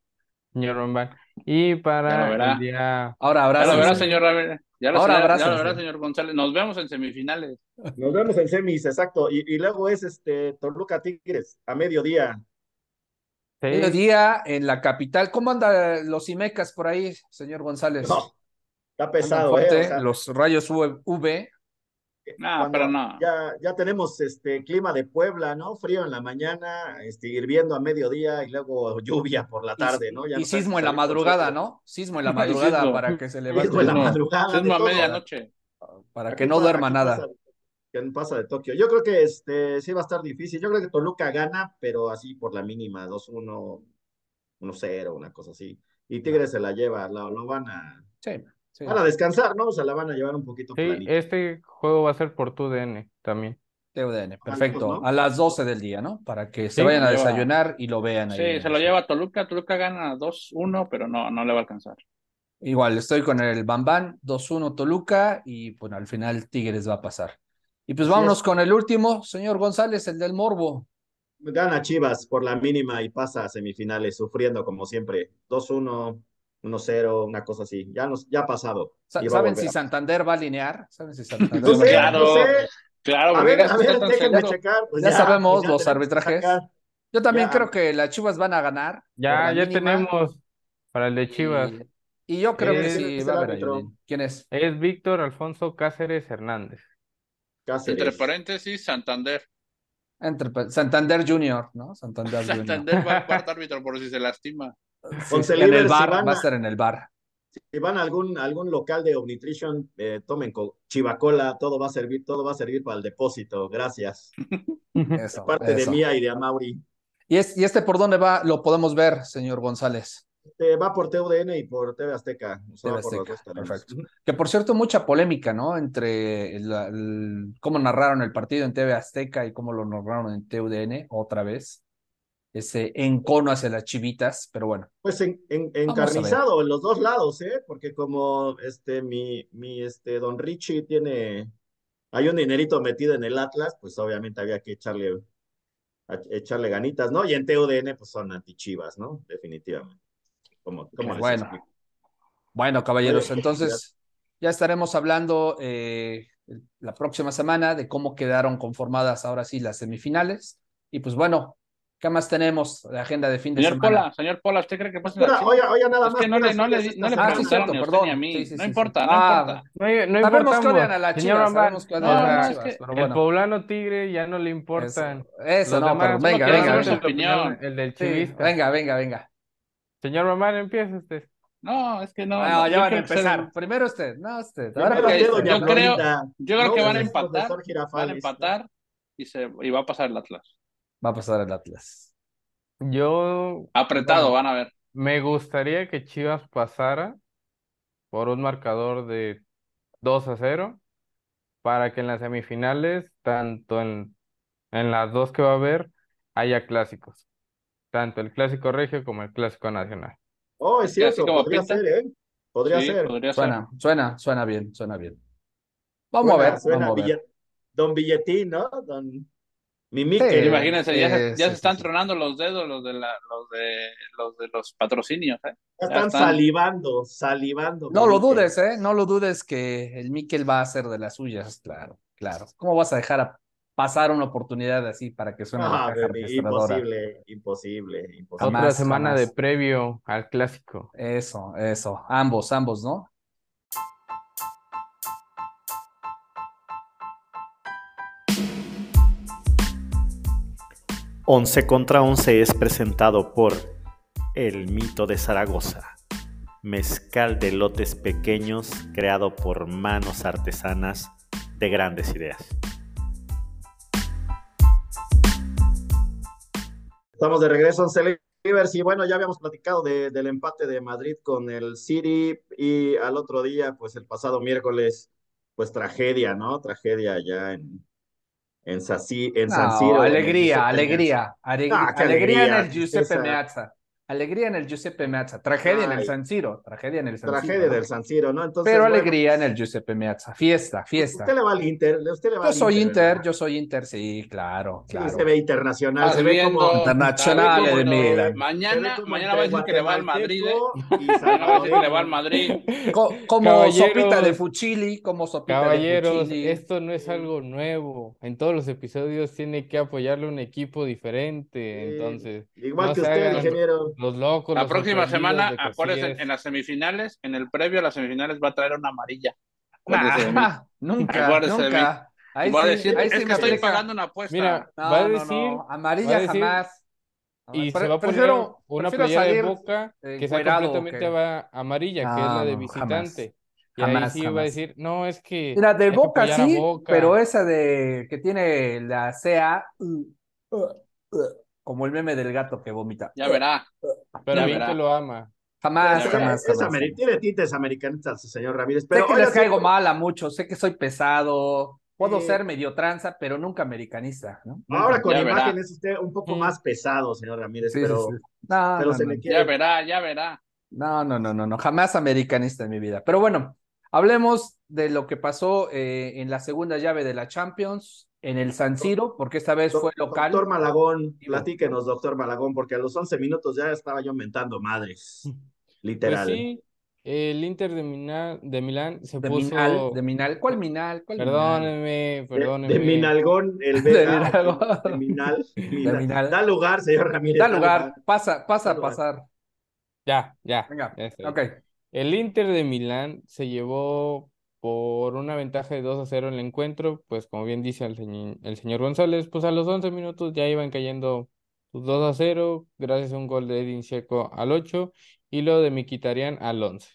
señor Román. Y para el día, Ahora Ya lo verá, señor Ramírez. Ya lo, Ahora ya- lo verá, señor González. Nos vemos en semifinales. Nos vemos en semis, exacto. Y, y luego es este Toluca Tigres a mediodía. seis, Mediodía en la capital. ¿Cómo andan los Imecas por ahí, señor González? No, está pesado, ¿eh? fuerte, O sea, los rayos V. No, pero no. Ya, ya tenemos este clima de Puebla, ¿no? Frío en la mañana, este, hirviendo a mediodía y luego <laughs> lluvia por la tarde, ¿no? Ya y no sismo si en la madrugada. ¿no? Sismo en <laughs> la madrugada sismo. para que se Sismo levante, en la Sismo. madrugada. de Sismo a medianoche. para que no duerma nada. pasa- que pasa de Tokio. Yo creo que este sí va a estar difícil. Yo creo que Toluca gana, pero así por la mínima, 2-1, 1-0, una cosa así. Y Tigres se la lleva, lo, lo van a Sí, sí. van a descansar, ¿no? O sea, la van a llevar un poquito Sí, planita. este juego va a ser por tu DN también. TUDN, perfecto. ¿no? A las 12 del día, ¿no? Para que se vayan a desayunar y lo vean ahí. Sí, se lo lleva Toluca. Toluca gana 2-1, pero no, no le va a alcanzar. Igual, estoy con el Bambán, 2-1 Toluca y bueno, al final Tigres va a pasar. Y pues vámonos es. con el último, señor González, el del Morbo. Gana Chivas por la mínima y pasa a semifinales, sufriendo como siempre. 2-1, 1-0, una cosa así. Ya, nos, ya ha pasado. A ¿Saben si a- Santander va a alinear? ¿Saben si <laughs> Santander No va a sé, alinear? Claro. no sé. Claro, A porque ver, a déjenme checar. Pues Ya sabemos pues ya los arbitrajes. Yo también Ya. creo que las Chivas van a ganar. Ya, ya mínima, tenemos para el de Chivas. Y, y yo creo que Es- sí va a haber. ¿Quién es? Es Víctor Alfonso Cáceres Hernández. Cáceres. Entre paréntesis, Santander. Entre, Santander Junior, ¿no? Santander <laughs> Junior. Santander va al cuarto árbitro por si se lastima. Sí, en el bar, si van va a estar en el bar. Si van a algún, algún local de Omnitrition, eh, tomen co- Chivacola, todo va a servir, todo va a servir para el depósito. Gracias. <laughs> Eso, Parte de. Mía y de Amauri. ¿Y, es- ¿Y este por dónde va? Lo podemos ver, señor González. Eh, va por TUDN y por TV Azteca. TV por Azteca, canales. perfecto. Que por cierto, mucha polémica, ¿no? Entre el- cómo narraron el partido en TV Azteca y cómo lo narraron en TUDN otra vez. Ese encono hacia las chivitas, pero bueno. Pues en, en- encarnizado en los dos lados, ¿eh? Porque como este, mi, mi este, don Richie tiene, hay un dinerito metido en el Atlas, pues obviamente había que echarle, a- echarle ganitas, ¿no? Y en TUDN, pues son antichivas, ¿no? Definitivamente. ¿Cómo, cómo les Bueno. explico? Bueno, caballeros, Vale, entonces ya estaremos hablando eh, la próxima semana de cómo quedaron conformadas ahora sí las semifinales. Y pues bueno, ¿qué más tenemos de agenda de fin de Señor semana? Pola, señor Pola, ¿usted cree que pasa Mira, oye, oye, nada Es más. que no le, no le, no le Ah, sí, cierto, ni a usted perdón. ni a mí. Sí, sí, no sí, importa, sí. no Ah, importa. No, no Sabemos importa que odian a Señor chivas, sabemos que odian a sea, las es chivas, que pero el bueno. poblano tigre ya no le Eso, importan. eso Los no, pero venga, venga, venga. opinión. El del Sí, chivista. venga, venga, venga. Señor Román, empieza usted. No, es que no. No, no, ya van a empezar. Primero usted, no usted. Ahora yo creo-. Yo creo que van a empatar, van a empatar y, se, y va a pasar el Atlas. Va a pasar el Atlas. Yo. Apretado, van a ver. Me gustaría que Chivas pasara por un marcador de 2 a 0 para que en las semifinales, tanto en, en las dos que va a haber, haya clásicos. Tanto el clásico regio como el clásico nacional. Oh, es cierto, podría ser, ¿eh? Podría ser. suena, suena, suena bien, suena bien. Vamos a ver. Suena vamos a ver. Don Billetín, ¿no? Don mi imagínense, ya, se, ya se están tronando los dedos los de, la, los de los de los patrocinios. ¿eh? Ya, están, salivando, salivando. No lo dudes, ¿eh? No lo dudes que el Miquel va a ser de las suyas, claro, claro. ¿Cómo vas a dejar a pasar una oportunidad así para que suene ah, Imposible, imposible, imposible. Otra semana de previo al clásico. Eso, eso. Ambos, ambos, ¿no? 11 contra 11 es presentado por El Mito de Zaragoza, mezcal de lotes pequeños creado por manos artesanas de grandes ideas. Estamos de regreso en Rivers y bueno, ya habíamos platicado del empate de Madrid con el City y al otro día, pues el pasado miércoles, pues tragedia, ¿no? Tragedia ya en, en, San Siro. Alegría, alegría, alegría, alegría, en el Giuseppe Meazza. Alegría en el Giuseppe Meazza, tragedia en el San Siro, tragedia en el San tragedia del San Siro, ¿no? Entonces, Pero alegría en el Giuseppe Meazza, fiesta, fiesta. Usted le va al Inter, usted le va Yo soy Inter, yo soy Inter, sí, claro, claro. se ve internacional, se ve como internacional de Milan. Mañana, <laughs> mañana va a decir que le va al Madrid, ¿eh? Mañana va a decir que le va al Madrid. como sopita de fuchili, como sopita Caballeros, de fuchili. esto no es algo nuevo. En todos los episodios tiene que apoyarle un equipo diferente, entonces. Igual que usted, ingeniero los locos. La próxima semana, acuérdense, en las semifinales, en el previo a las semifinales va a traer una amarilla. <laughs> nunca, nunca. Ahí sí, es que estoy pagando una apuesta. Mira, va a decir, amarilla jamás. Y se va a poner una playera de boca que sea completamente va amarilla, que es la de visitante. Y ahí sí va a decir, no, es que. Mira, de boca sí, pero esa de que tiene la CA. Uh, uh, uh, como el meme del gato que vomita. Ya verá. Pero bien que lo ama. Jamás, jamás, Tiene tintes americanistas, señor Ramírez. Pero sé que les caigo mal a muchos, sé que soy pesado, puedo ser medio tranza, pero nunca americanista. ¿no? Ahora con imagen es usted un poco más pesado, señor Ramírez, pero, pero se le quiere. Ya verá, ya verá. No, no, no, no, no, jamás americanista en mi vida. Pero bueno, hablemos de lo que pasó eh, en la segunda llave de la Champions en el San Siro, porque esta vez fue local. Doctor Malagón, platíquenos, doctor Malagón, porque a los 11 minutos ya estaba yo mentando madres, pues literal. Pues sí, el Inter de, Milán, de Milán se de puso... Minal, de Minal, ¿cuál Minal? ¿Cuál perdóneme, perdóneme. De, Minalgón, el <laughs> Beta, de, Minal, <laughs> de Minal. Da lugar, señor Ramírez. Da, lugar, pasa, pasa a pasar. Ya, ya. Venga, ok. El Inter de Milán se llevó por una ventaja de 2 a 0 en el encuentro, pues como bien dice el, señor González, pues a los 11 minutos ya iban cayendo 2 pues, a 0, gracias a un gol de Edin Checo al 8 y lo de Miquitarian al 11.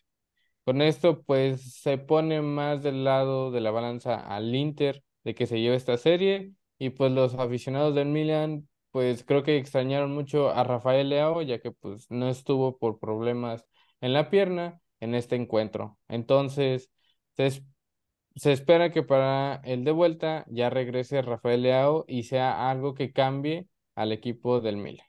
Con esto, pues se pone más del lado de la balanza al Inter de que se lleve esta serie y pues los aficionados del Milan, pues creo que extrañaron mucho a Rafael Leao, ya que pues no estuvo por problemas en la pierna en este encuentro. Entonces, se, espera que para el de vuelta ya regrese Rafael Leao y sea algo que cambie al equipo del Milan.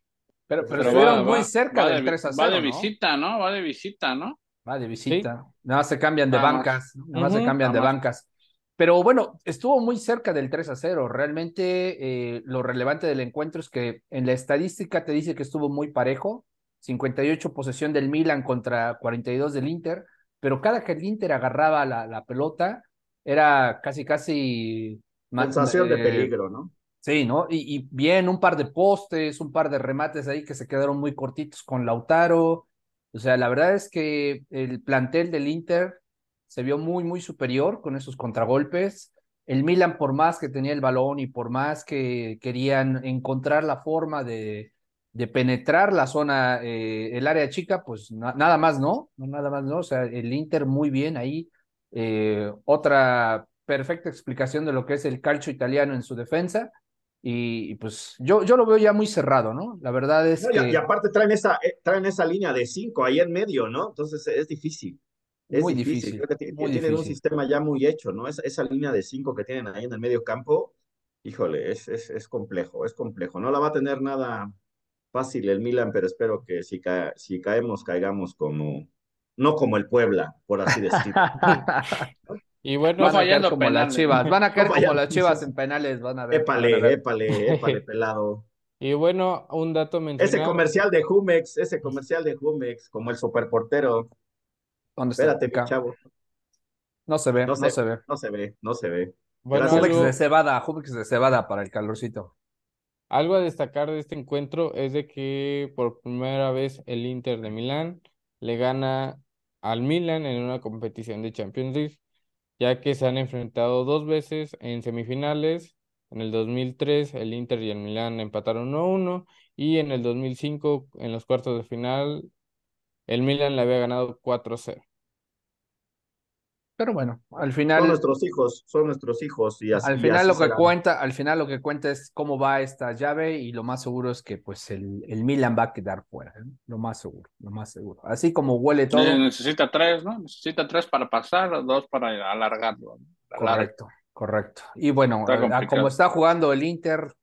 Pero, pero, estuvieron muy cerca del 3 a 0. Va de visita, ¿no? Va de visita, ¿no? Va de visita. Nada más se cambian de bancas. Nada más se cambian de bancas. Pero bueno, estuvo muy cerca del 3 a 0. Realmente eh, lo relevante del encuentro es que en la estadística te dice que estuvo muy parejo. 58 posesión del Milan contra 42 del Inter pero cada que el Inter agarraba la, la pelota, era casi, casi... Sensación de peligro, ¿no? Sí, ¿no? Y, y, bien, un par de postes, un par de remates ahí que se quedaron muy cortitos con Lautaro. O sea, la verdad es que el plantel del Inter se vio muy, muy superior con esos contragolpes. El Milan, por más que tenía el balón y por más que querían encontrar la forma de, de penetrar la zona, eh, el área chica, pues nada más no, nada más no, o sea, el Inter muy bien ahí. Eh, otra perfecta explicación de lo que es el calcio italiano en su defensa. Y, pues yo, yo lo veo ya muy cerrado, ¿no? La verdad es que... Y, aparte traen esa, eh, traen esa línea de cinco ahí en medio, ¿no? Entonces es difícil. Es muy difícil. Creo que tienen un sistema ya muy hecho, ¿no? Esa, esa línea de cinco que tienen ahí en el medio campo, híjole, es, es, es complejo, es complejo. No la va a tener nada fácil el Milan, pero espero que si, si caemos, caigamos como, no como el Puebla, por así decirlo. <laughs> Y bueno, van a caer como las chivas, van a <laughs> caer como las chivas en penales, van a ver. Épale, épale, épale, <laughs> pelado. Y bueno, un dato mencionado. Ese comercial de Jumex, ese comercial de Jumex, como el superportero. ¿Dónde Espérate, mi chavo. No se ve, no, se, ve. No se ve, no se ve. Bueno, Jumex de cebada, Jumex de cebada para el calorcito. Algo a destacar de este encuentro es de que por primera vez el Inter de Milán le gana al Milan en una competición de Champions League ya que se han enfrentado dos veces en semifinales. En el 2003 el Inter y el Milán empataron 1-1 y en el 2005 en los cuartos de final el Milan le había ganado 4-0. Pero bueno, al final. Son nuestros hijos, son nuestros hijos. Y así, al final lo que cuenta, al final lo que cuenta es cómo va esta llave, y lo más seguro es que pues el, el Milan va a quedar fuera, ¿eh? lo más seguro, lo más seguro. Así como huele todo. necesita tres, ¿no? Necesita tres para pasar, dos para alargarlo. Correcto, correcto. Y bueno, como está jugando el Inter,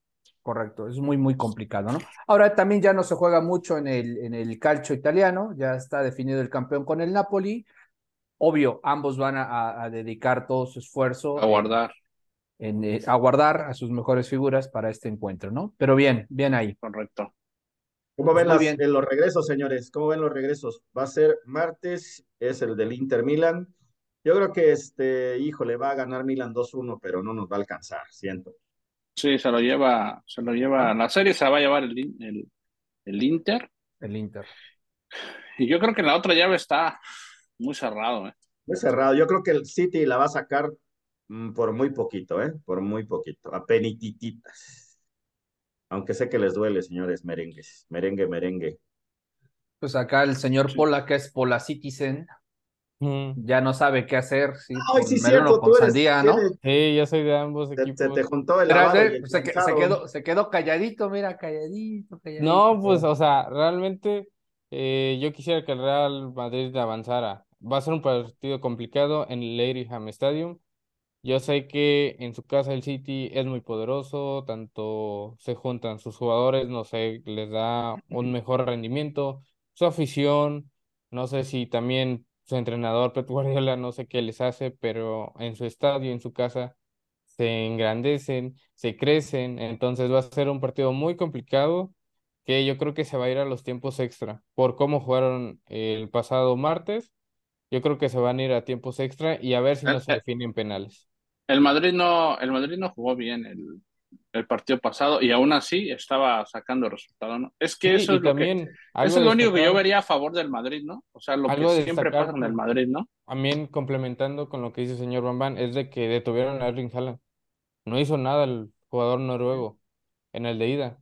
correcto, es muy, muy complicado, ¿no? Ahora también ya no se juega mucho en el, en el calcio italiano, ya está definido el campeón con el Napoli. Obvio, ambos van a, dedicar todo su esfuerzo. A guardar. En, eh, a guardar a sus mejores figuras para este encuentro, ¿no? Pero bien, bien ahí. Correcto. ¿Cómo ven los regresos, señores? ¿Cómo ven los regresos? Va a ser martes, es el del Inter Milan. Yo creo que este, híjole, va a ganar Milan 2-1, pero no nos va a alcanzar, siento. Sí, se lo lleva, se lo lleva, la serie se va a llevar el, el, el Inter. El Inter. Y yo creo que la otra llave está, muy cerrado, ¿eh? Muy cerrado. Yo creo que el City la va a sacar mm, por muy poquito, ¿eh? Por muy poquito. A penitititas. Aunque sé que les duele, señores merengues. Merengue, merengue. Pues acá el señor Pola, que es Pola Citizen, mm. ya no sabe qué hacer. Sí, Ay, sí, cierto, tú eres, ¿no? Sí, yo soy de ambos equipos. Se te juntó el se, se, quedó, se quedó calladito, mira, calladito, calladito. No, pues, o sea, realmente eh, yo quisiera que el Real Madrid avanzara va a ser un partido complicado en el Ladynham Stadium. Yo sé que en su casa el City es muy poderoso, tanto se juntan sus jugadores, no sé, les da un <laughs> mejor rendimiento, su afición, no sé si también su entrenador Pep Guardiola, no sé qué les hace, pero en su estadio, en su casa, se engrandecen, se crecen, entonces va a ser un partido muy complicado que yo creo que se va a ir a los tiempos extra por cómo jugaron el pasado martes yo creo que se van a ir a tiempos extra y a ver si no se definen penales. El Madrid no, el Madrid no jugó bien el, el partido pasado y aún así estaba sacando resultado, ¿no? Es que eso es lo que es lo único que yo vería a favor del Madrid, ¿no? O sea, lo que siempre pasa en el Madrid, ¿no? También complementando con lo que dice el señor Bambán, es de que detuvieron a Erling Haaland. No hizo nada el jugador noruego en el de ida.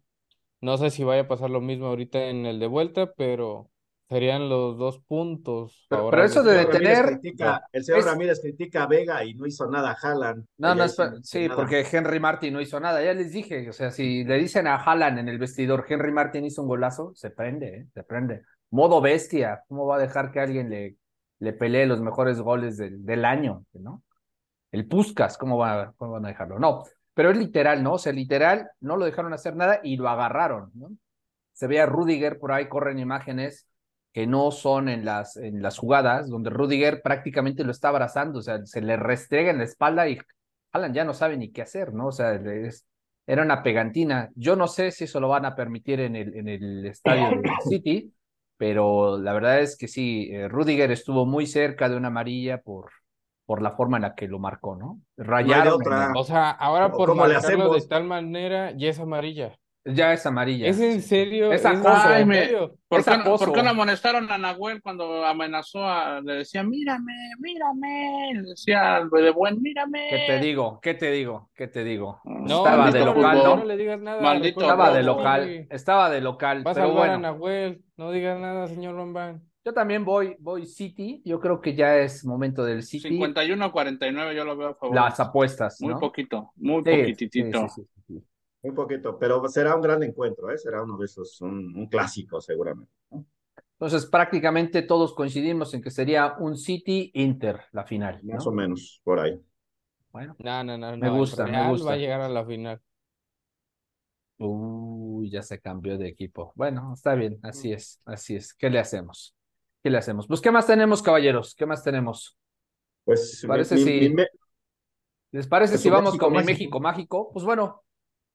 No sé si vaya a pasar lo mismo ahorita en el de vuelta, pero Serían los dos puntos. Pero, eso de detener. el señor Ramírez critica a Vega y no hizo nada a Haaland. No, no, sí, porque Henry Martin no hizo nada. Ya les dije, o sea, si le dicen a Haaland en el vestidor, Henry Martin hizo un golazo, se prende, ¿eh? se prende. Modo bestia. ¿Cómo va a dejar que alguien le, le pelee los mejores goles del, del año? ¿no? El Puskas, ¿cómo, va, ¿cómo van a dejarlo? No, pero es literal, ¿no? O sea, literal, no lo dejaron hacer nada y lo agarraron, ¿no? Se ve a Rudiger por ahí, corren imágenes que no son en las, en las jugadas, donde Rudiger prácticamente lo está abrazando, o sea, se le restrega en la espalda y Alan ya no sabe ni qué hacer, ¿no? O sea, era una pegantina. Yo no sé si eso lo van a permitir en el, en el estadio de <laughs> City, pero la verdad es que sí, eh, Rudiger estuvo muy cerca de una amarilla por, por la forma en la que lo marcó, ¿no? Rayaron. O sea, ahora por marcarlo de tal manera ya es amarilla. Ya es amarilla. ¿Es en serio? Es acoso. ¿Por, qué, ¿Por, qué, no amonestaron a Nahuel cuando amenazó a, le decía, mírame, mírame, le decía de buen, mírame? ¿Qué te digo? ¿Qué te digo? ¿Qué te digo? No, estaba de local, ¿no? No le digas nada. Maldito estaba de local, estaba de local. Vas pero a bueno. a Nahuel, no digas nada, señor Rombán. Yo también voy, voy City, yo creo que ya es momento del City. 51 49 yo lo veo a favor. Las apuestas, Muy poquito, muy poquitito. Sí, sí, Un poquito, pero será un gran encuentro, ¿eh? será uno de esos, un, clásico seguramente. Entonces, prácticamente todos coincidimos en que sería un City Inter la final. Más o menos, por ahí. Bueno, no, no, no, me gusta, me gusta. Va a llegar a la final. Uy, ya se cambió de equipo. Bueno, está bien, así es, así es. ¿Qué le hacemos? ¿Qué le hacemos? Pues, ¿qué más tenemos, caballeros? ¿Qué más tenemos? Pues, parece si... ¿Les parece pues si vamos con mi México mágico? Pues bueno,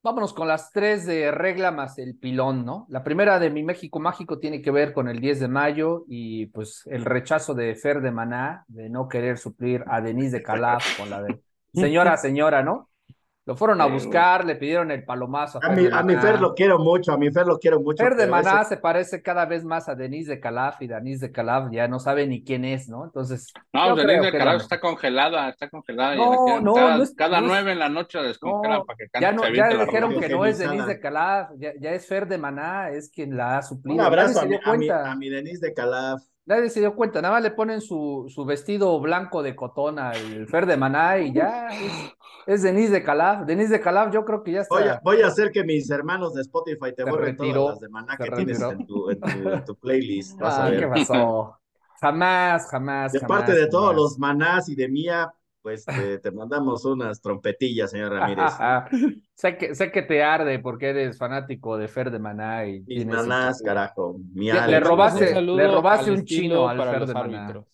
vámonos con las tres de regla más el pilón, ¿no? La primera de mi México mágico tiene que ver con el 10 de mayo y pues el rechazo de Fer de Maná de no querer suplir a Denise de Calaf con la de <laughs> señora, señora, ¿no? Lo fueron a buscar, le pidieron el palomazo. A, mi, a mi Fer lo quiero mucho, a mi Fer lo quiero mucho. Fer de Maná se parece cada vez más a Denise de Calaf y Denise de Calaf ya no sabe ni quién es, ¿no? Entonces. No, Denise de Calaf está congelada, está congelada. No, no, cada, no es, cada nueve en la noche descongela para que cante. Ya, no, ya dijeron que no es Denise de Calaf, ya, ya, es Fer de Maná, es quien la ha suplido. Un abrazo a mi, a, mi, a mi Denise de Calaf. Nadie se dio cuenta, nada más le ponen su, su vestido blanco de cotón al Fer de Maná y ya es, Denise de Calaf. Denise de Calaf, yo creo que ya está. Voy a, hacer que mis hermanos de Spotify te borren todas las de Maná que tienes en tu, en, tu, playlist. ah, ¿qué pasó? Jamás, jamás. De parte de todos los manás y de mía, pues <laughs> te, mandamos unas trompetillas, señor Ramírez. <laughs> sé, que, sé que te arde porque eres fanático de Fer de Maná. Y Mis manás, carajo. le robaste, le robaste un chino al Fer de Maná.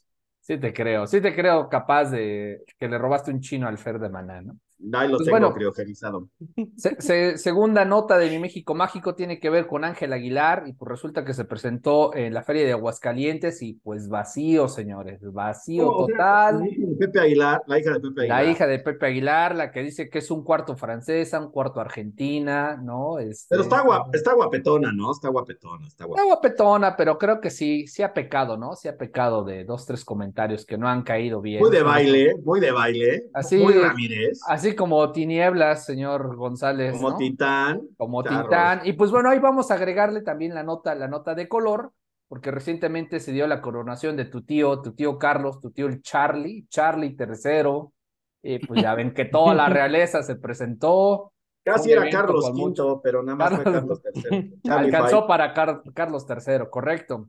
Sí te creo, sí te creo capaz de que le robaste un chino al Fer de Maná, ¿no? Ahí lo pues tengo criogenizado. <laughs> segunda nota de mi México Mágico tiene que ver con Ángel Aguilar y pues resulta que se presentó en la feria de Aguascalientes y pues vacío, señores, vacío oh, total. la hija de Pepe Aguilar, la hija de Pepe Aguilar. La hija de Pepe Aguilar, la que dice que es un cuarto francesa, un cuarto argentina, ¿no? Este, pero está, está guapetona, ¿no? Está guapetona, está guapetona. Está guapetona, pero creo que sí, sí ha pecado, ¿no? Sí ha pecado de dos, tres comentarios que no han caído bien. Muy de baile, muy de baile. Así, muy Ramírez. Así como tinieblas, señor González. Como Titán. Como Titán. Y pues bueno, ahí vamos a agregarle también la nota, la nota de color, porque recientemente se dio la coronación de tu tío, tu tío Carlos, tu tío el Charlie, Charlie tercero. Y pues ya ven que toda la <laughs> realeza se presentó. Casi era Carlos V, pero nada más fue Carlos <laughs> III. Alcanzó para Carlos III, correcto.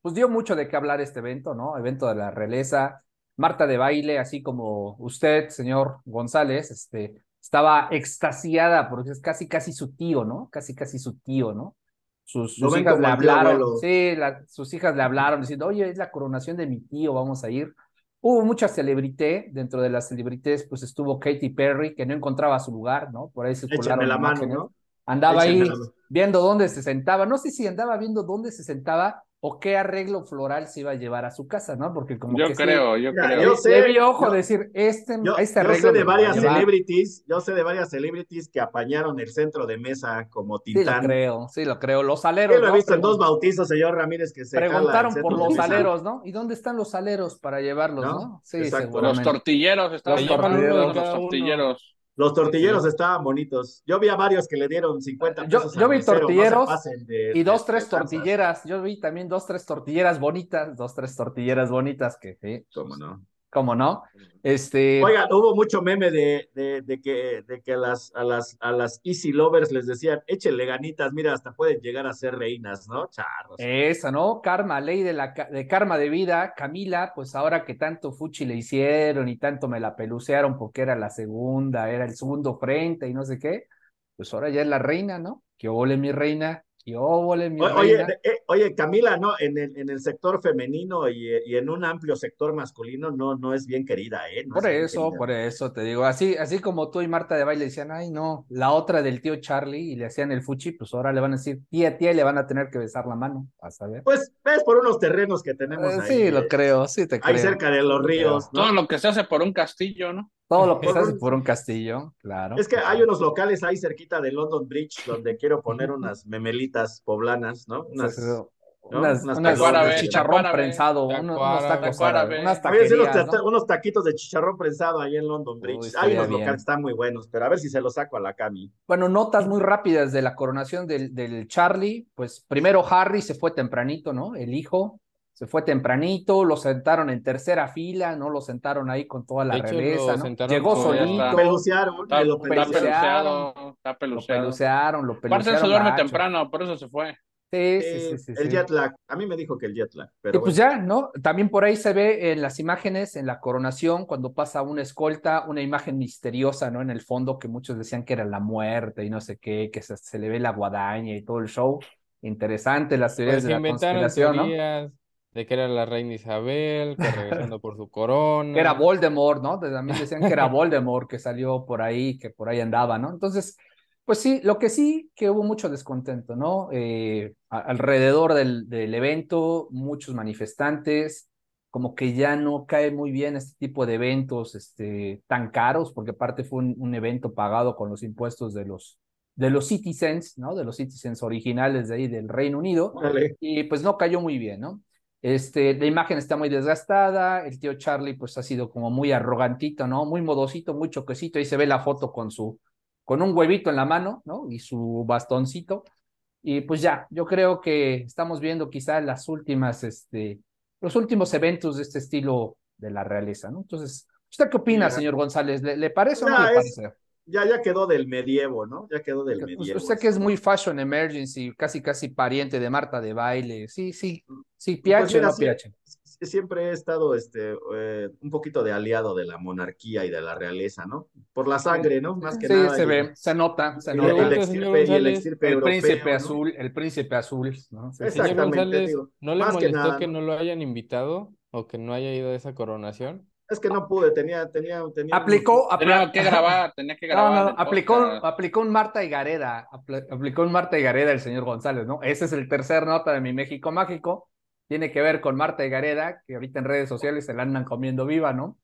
Pues dio mucho de qué hablar este evento, ¿no? Evento de la realeza Marta de baile, así como usted, señor González, este, estaba extasiada porque es casi, casi su tío, ¿no? Casi, casi su tío, ¿no? Sus, hijas le hablaron, sí, sus hijas le hablaron diciendo, oye, es la coronación de mi tío, vamos a ir. Hubo mucha celebrité, dentro de las celebrités, pues estuvo Katy Perry, que no encontraba su lugar, ¿no? Por ahí circularon la mano, ¿no? Andaba ahí viendo dónde se sentaba, no sé si andaba viendo dónde se sentaba o qué arreglo floral se iba a llevar a su casa, ¿no? Porque como yo que creo, yo creo. Yo sé, ojo decir, este, yo, este arreglo. Yo sé de varias celebrities, yo sé de varias celebrities que apañaron el centro de mesa como Titán. Sí lo creo, sí lo creo. Los aleros. Yo lo he visto en dos bautizos, señor Ramírez, que se Preguntaron por los aleros, ¿no? ¿Y dónde están los aleros para llevarlos, no? Sí, Los tortilleros, estaban los tortilleros. Los tortilleros. Los tortilleros estaban bonitos. Yo vi a varios que le dieron 50 pesos. Yo, yo vi tortilleros y dos, tres tortilleras. Yo vi también dos, tres tortilleras bonitas, dos, tres tortilleras bonitas que sí. ¿Cómo no? ¿Cómo no? Este... Oigan, hubo mucho meme de, de, que, de que a, las, a, las, a las Easy Lovers les decían, échenle ganitas, mira, hasta pueden llegar a ser reinas, ¿no? Charros. Esa, ¿no? Karma, ley de, la, de karma de vida. Camila, pues ahora que tanto fuchi le hicieron y tanto me la pelucearon porque era la segunda, era el segundo frente y no sé qué, pues ahora ya es la reina, ¿no? Que ole mi reina, oye, eh, oye, Camila, ¿no? En el, en el sector femenino y, y, en un amplio sector masculino no, no es bien querida, ¿eh? por eso, por eso te digo, así, así como tú y Marta de baile decían, ay, no, la otra del tío Charlie y le hacían el fuchi, pues ahora le van a decir tía, tía, y le van a tener que besar la mano, a saber. Pues ves por unos terrenos que tenemos eh, ahí. Sí, lo creo, sí te creo. Ahí cerca de los ríos. Todo lo que se hace por un castillo, ¿no? Todo <laughs> lo que se hace por un castillo, claro. Es que hay unos locales ahí cerquita de London Bridge donde quiero poner unas memelitas poblanas, ¿no? Unas, unas, chicharrón prensado, unos, tacos unas unos, taquitos de chicharrón prensado ahí en London Bridge. hay unos locales que están muy buenos, pero a ver si se los saco a la Cami. Bueno, notas muy rápidas de la coronación del, del Charlie. Pues primero Harry se fue tempranito, ¿no? El hijo se fue tempranito, lo sentaron en tercera fila, ¿no? Lo sentaron ahí con toda la realeza, ¿no? Llegó solito. Lo pelucearon, Está, lo está pelucearon. peluceado, está Lo peluceado. pelucearon, lo Aparte pelucearon. se duerme temprano, por eso se fue. Sí, sí, Eh, sí, sí, el sí. jet lag. A mí me dijo que el jet lag. Y Pero pues bueno. ya, ¿no? También por ahí se ve en las imágenes, en la coronación, cuando pasa una escolta, una imagen misteriosa, ¿no? En el fondo, que muchos decían que era la muerte y no sé qué, que se, se le ve la guadaña y todo el show. Interesante las teorías Pues de la conspiración, ¿no? De que era la reina Isabel, que regresando por su corona. <laughs> Que era Voldemort, ¿no? También <laughs> decían que era Voldemort que salió por ahí, que por ahí andaba, ¿no? Entonces, pues sí, lo que sí, que hubo mucho descontento, ¿no? Eh, alrededor del, del evento, muchos manifestantes, como que ya no cae muy bien este tipo de eventos este, tan caros, porque aparte fue un, un evento pagado con los impuestos de los, de los citizens, ¿no? De los citizens originales de ahí del Reino Unido y pues no cayó muy bien, ¿no? Este, la imagen está muy desgastada, el tío Charlie pues ha sido como muy arrogantito, ¿no? Muy modosito, muy choquecito, ahí se ve la foto con su, con un huevito en la mano, ¿no? Y su bastoncito, y pues ya, yo creo que estamos viendo quizá las últimas, este, los últimos eventos de este estilo de la realeza, ¿no? Entonces, ¿usted qué opina, señor González? ¿Le, le parece o no le es- parece? Ya, ya quedó del medievo, ¿no? Ya quedó del Pues medievo. usted que es muy fashion emergency, casi casi pariente de Marta de baile, sí, sí, sí, Pues piache o mira, no sí, piache. siempre he estado este, eh, un poquito de aliado de la monarquía y de la realeza, ¿no? Por la sangre, ¿no? Más que Sí, nada. se y- ve, se nota, se y nota. el, extirpe, y el extirpe El europeo, príncipe ¿no? azul, el príncipe azul, ¿no? Sí, sí, sí. Señor Exactamente, González, digo, ¿no le que molestó nada, que ¿no? no lo hayan invitado o que no haya ido a esa coronación? Es que no pude, tenía, tenía, tenía. Aplicó, Tenía apla- que grabar, tenía que <laughs> No, grabar. no, el aplicó, podcast. aplicó un Marta y Gareda, apl- aplicó un Marta y Gareda el señor González, ¿no? Ese es el tercer nota de mi México Mágico, tiene que ver con Marta y Gareda, que ahorita en redes sociales se la andan comiendo viva, ¿no?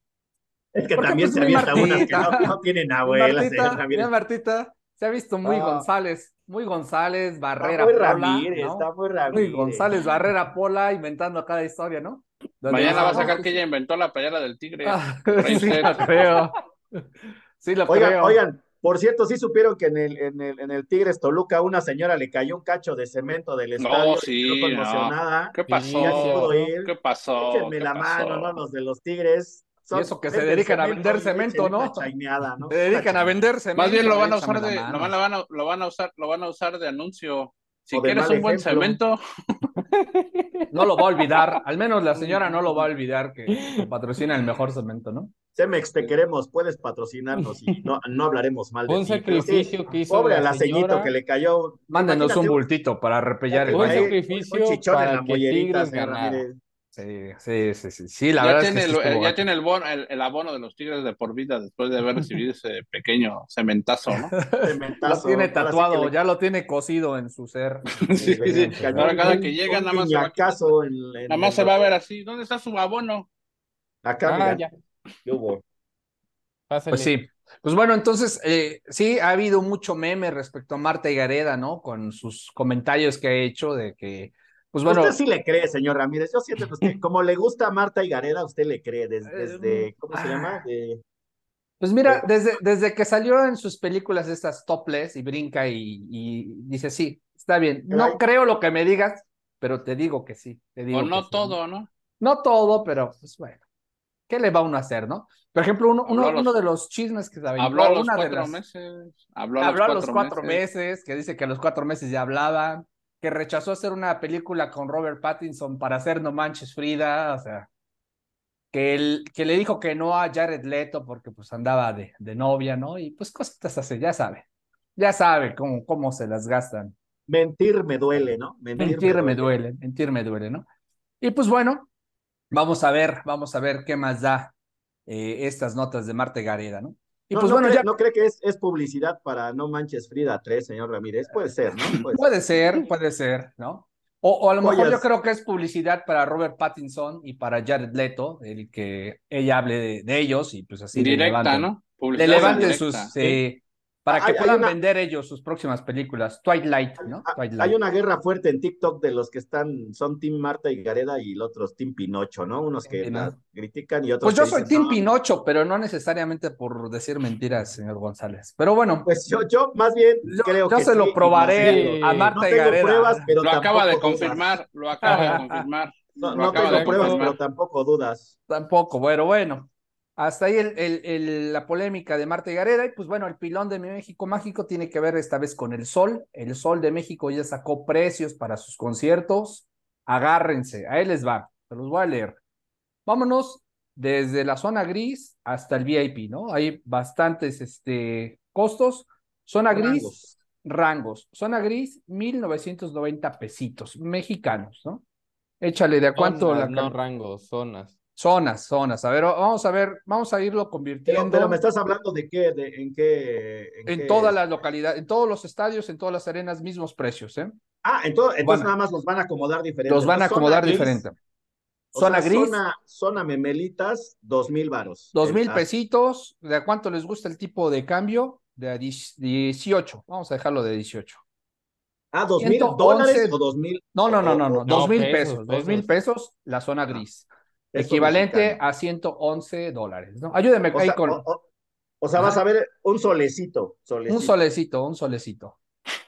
Es que Porque, también pues, se avienta unas que Martita. no, no tienen abuela, señor Martita, Ramírez. mi Martita, se ha visto muy Ah. González, muy González, Está Barrera, muy Pola, Ramírez, ¿no? está muy Muy Ramírez. González, Barrera, Pola, inventando cada historia, ¿no? Mañana va a "No, sacar pues, que ella inventó la playera del tigre. Ah, <laughs> sí, lo creo. Sí, lo Oigan, creo. oigan, por cierto, sí supieron que en el, en el, en el Tigres Toluca una señora le cayó un cacho de cemento del estadio y sí, no. ¿Qué pasó? Ya ni pudo ir. ¿Qué pasó? Échenme ¿Qué la pasó? mano, ¿no? Los de los Tigres. Y eso que se dedican a vender y cemento, ¿no? ¿no? Se dedican a vender cemento. Más bien lo van a usar de, la lo van, lo van a, lo van a usar, lo van a usar de anuncio. Si quieres un buen ejemplo. cemento, <laughs> No lo va a olvidar, al menos la señora no lo va a olvidar que, patrocina el mejor cemento, ¿no? Cemex, te queremos, puedes patrocinarnos y no, no hablaremos mal de Un ti. Pero sí, sacrificio que hizo Pobre la al aceñito señora. que le cayó. Imagínate un bultito para repellar el Un sacrificio un en para la que Tigres ganara. Sí, sí, sí, sí, sí, la ya, verdad es que tiene, sí el, estuvo ya gacho. tiene el, bono, el, el abono de los Tigres de por vida después de haber recibido <laughs> ese pequeño cementazo, ¿no? Lo Cementazo. tiene Ahora sí tatuado, le- ya lo tiene cosido en su ser. <laughs> Sí, sí. Ahora cada que llega nada más se va Nada más en se va a ver así. ¿Dónde está su abono? Acá, Ah, mira, ya. ¿qué hubo? Pásale. Pues sí. Pues bueno, entonces eh, sí ha habido mucho meme respecto a Marta y Gareda, ¿no? Con sus comentarios que ha hecho de que, pues bueno, Usted sí le cree, señor Ramírez. Yo siento pues, que <laughs> como le gusta a Marta y Gareda, usted le cree desde, desde ¿cómo se llama? De, Pues mira, Eh, desde, desde que salió en sus películas estas topless y brinca y, y dice, sí, está bien, no creo lo que me digas, pero te digo que sí, te digo O no sí, todo, ¿no? No todo, pero pues bueno, ¿qué le va uno a hacer, no? Por ejemplo, uno, uno, a los- uno de los chismes que se aventó, Habló a los una de cuatro las- meses. Habló a habló a los los cuatro meses, que dice que a los cuatro meses ya hablaba, que rechazó hacer una película con Robert Pattinson para hacer No Manches Frida, o sea, que, él, que le dijo que no a Jared Leto porque pues andaba de, de novia, ¿no? Y pues cositas así, ya sabe, ya sabe cómo, cómo se las gastan. mentir me duele, ¿no? Mentir me duele, mentir me duele, ¿no? Y pues bueno, vamos a ver, vamos a ver qué más da eh, estas notas de Marte Gareda, ¿no? Y No, pues no bueno, cree, ya ¿No cree que es, es publicidad para No Manches Frida 3, señor Ramírez? Puede ser, ¿no? Puede ser. puede ser, puede ser, ¿no? O, o a lo mejor yo creo que es publicidad para Robert Pattinson y para Jared Leto, el que ella hable de, de ellos y pues así le Directa, levanten, ¿no? le Publicidad levanten directa. sus, eh, para Ah, que hay- hay puedan una- vender ellos sus próximas películas. Twilight, ¿no? Ah, Twilight. Hay una guerra fuerte en TikTok de los que están, son Team Marta y Gareda y los otros Team Pinocho, ¿no? Unos que la critican y otros Pues yo que soy dicen, Team "No, Pinocho, pero no necesariamente por decir mentiras, señor González. Pero bueno, Pues yo, yo más bien yo, creo yo que se sí, lo probaré a. Marta No y tengo Gareda. pruebas, pero Lo acaba de confirmar, lo acaba de confirmar. No, no tengo pruebas, pero tampoco dudas. Tampoco, bueno, bueno. Hasta ahí el, el, la polémica de Marta y Gareda. Y pues bueno, el pilón de México Mágico tiene que ver esta vez con el Sol. El Sol de México ya sacó precios para sus conciertos. Agárrense, ahí les va. Se los voy a leer. Vámonos desde la zona gris hasta el VIP, ¿no? Hay bastantes este, costos. Zona gris, rangos. Zona gris, 1990 pesitos mexicanos, ¿no? Échale de a cuánto la. No rangos, zonas. Zonas, zonas. A ver, vamos a ver, vamos a irlo convirtiendo. Pero, me estás hablando de qué, de, en qué. En, todas las localidades, en todos los estadios, en todas las arenas, mismos precios, ¿eh? Ah, entonces, entonces nada más los van a acomodar diferente. Los van a acomodar diferente. Zona gris. Zona, memelitas, dos mil varos. Dos mil pesitos. ¿De cuánto les gusta el tipo de cambio? De 18. Vamos a dejarlo de 18. Ah, dos mil dólares o dos mil. No, no, no, no, no. Dos mil pesos. Dos mil pesos, la zona gris. Equivalente a 111 dólares. ¿no? Ayúdeme o ahí sea, con. O, sea, vas a ver un solecito, Un solecito, un solecito.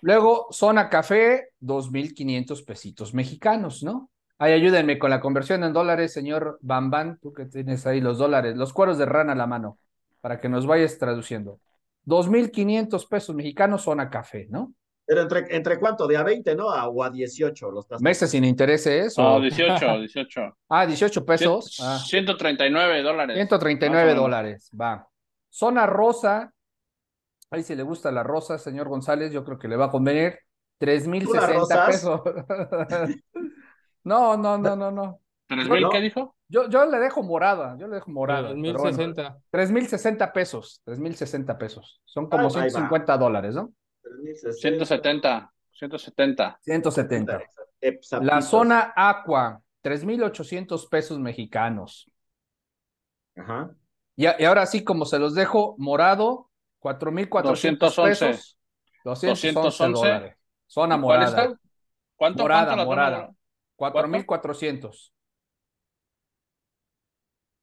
Luego, zona café, 2.500 pesitos mexicanos, ¿no? Ahí ayúdenme con la conversión en dólares, señor Bambán, tú que tienes ahí los dólares, los cueros de rana a la mano, para que nos vayas traduciendo. 2.500 pesos mexicanos, zona café, ¿no? Pero entre, entre cuánto, de a 20, ¿no? A, o a 18 los Meses sin intereses. No, 18, 18. <laughs> ah, 18 pesos. 139 dólares. 139 dólares, va. Zona rosa, ahí si le gusta la rosa, señor González, yo creo que le va a convenir. 3.060 pesos. <laughs> no, no, no, no, no. ¿3.000 qué dijo? Yo, yo le dejo morada, yo le dejo morada. 3.060. 3.060 pesos, 3.060 pesos. Son como 150 dólares, ¿no? 170, 170. 170. La zona Aqua, 3.800 pesos mexicanos. Ajá. Y, y, ahora sí, como se los dejo, morado, 4.400 pesos. 211 dólares. Zona morada. ¿Cuánto? Morada, ¿cuánto morada. 4.400.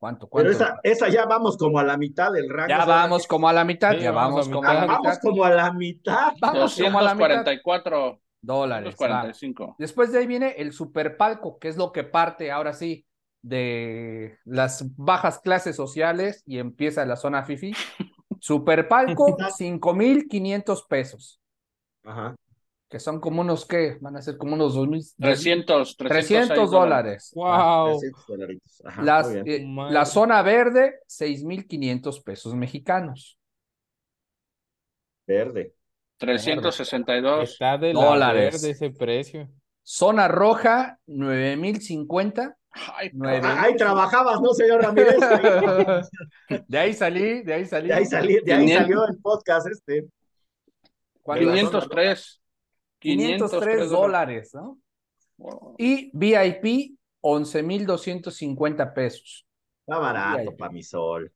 ¿Cuánto, cuánto? Pero esa, esa ya vamos como a la mitad del rango. Ya vamos como a la mitad, ya vamos, como a la mitad. Vamos como a la mitad. Vamos como a la mitad. 244 dólares. 245. Después de ahí viene el superpalco, que es lo que parte ahora sí de las bajas clases sociales y empieza la zona FIFI. <laughs> Superpalco, 5,500 pesos. Ajá que son como unos, ¿qué? Van a ser como unos 2.000. 300, 300 dólares. ¡Wow! Las, eh, la zona verde, 6.500 pesos mexicanos. Verde. 362 Está de dólares. Verde ese precio. Zona roja, 9.050. Ay, Ahí trabajabas, ¿no, señor Ramírez? <laughs> de ahí salí, de ahí salí. De ahí, salí, de ahí salió el podcast este. 503. 503 dólares, ¿no? Y VIP, 11,250 pesos. Está barato para mi sol.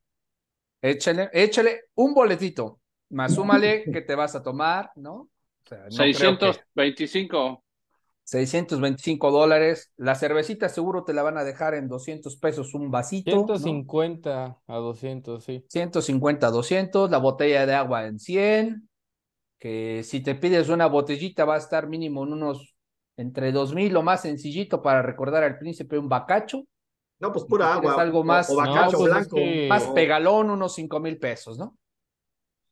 Échale, échale un boletito, más súmale <laughs> que te vas a tomar, ¿no? O sea, no 625. 625 dólares. La cervecita seguro te la van a dejar en 200 pesos un vasito. 150 a 200, sí. 150 a 200. La botella de agua en 100 que si te pides una botellita va a estar mínimo en unos entre dos mil o más sencillito para recordar al príncipe un bacacho. No, pues pura agua. Algo más, o, bacacho pues blanco. Más pegalón, unos cinco mil pesos, ¿no?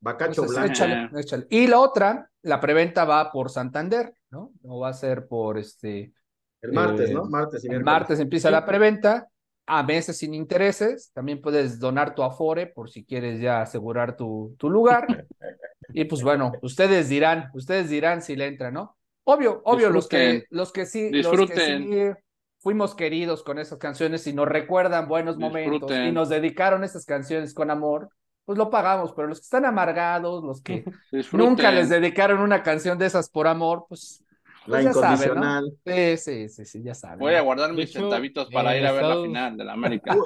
Bacacho blanco. Échale, échale. Y la otra, la preventa va por Santander, ¿no? No va a ser por este. El martes, ¿no? Martes y El martes empieza la preventa a meses sin intereses. También puedes donar tu Afore por si quieres ya asegurar tu, tu lugar. y pues bueno, ustedes dirán, ustedes dirán si le entra, ¿no? Obvio, obvio, los que, los que sí, los que sí fuimos queridos con esas canciones y nos recuerdan buenos momentos y nos dedicaron esas canciones con amor, pues lo pagamos, pero los que están amargados, los que <laughs> nunca les dedicaron una canción de esas por amor, pues la pues incondicional. Sí, sí, sí, sí, ya sabes. Voy a guardar mis centavitos para ir a ver la final de la <laughs> América.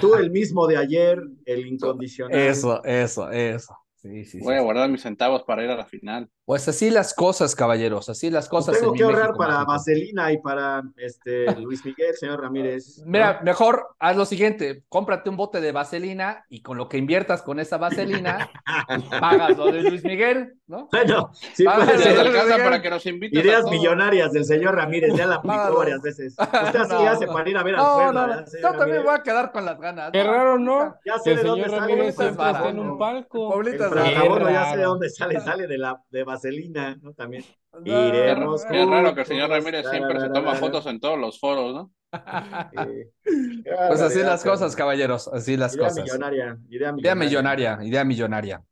Tú, el mismo de ayer, el incondicional. Eso, eso, eso. Sí, sí, Voy a guardar mis centavos para ir a la final. Pues así las cosas, caballeros, así las cosas. tengo que ahorrar para Vaselina y para este <laughs> Luis Miguel, señor Ramírez. Mira, mejor haz lo siguiente, cómprate un bote de vaselina y con lo que inviertas con esa vaselina, <laughs> pagas lo de Luis Miguel, ¿no? Bueno, sí, para que nos Ideas millonarias del señor Ramírez, ya la aplicó varias veces. Usted así <laughs> hace para ir a ver al no, no, no. Yo también voy a quedar con las ganas. Qué raro, ¿no? Ya sé el señor Ramírez siempre está en un palco ya sé de dónde sale, sale de la de vaselina, ¿no? También. Iremos. Es raro que el señor Ramírez siempre se toma fotos en todos los foros, ¿no? <laughs> pues así las cosas, caballeros, así las idea cosas. Millonaria, idea millonaria, idea millonaria, idea millonaria.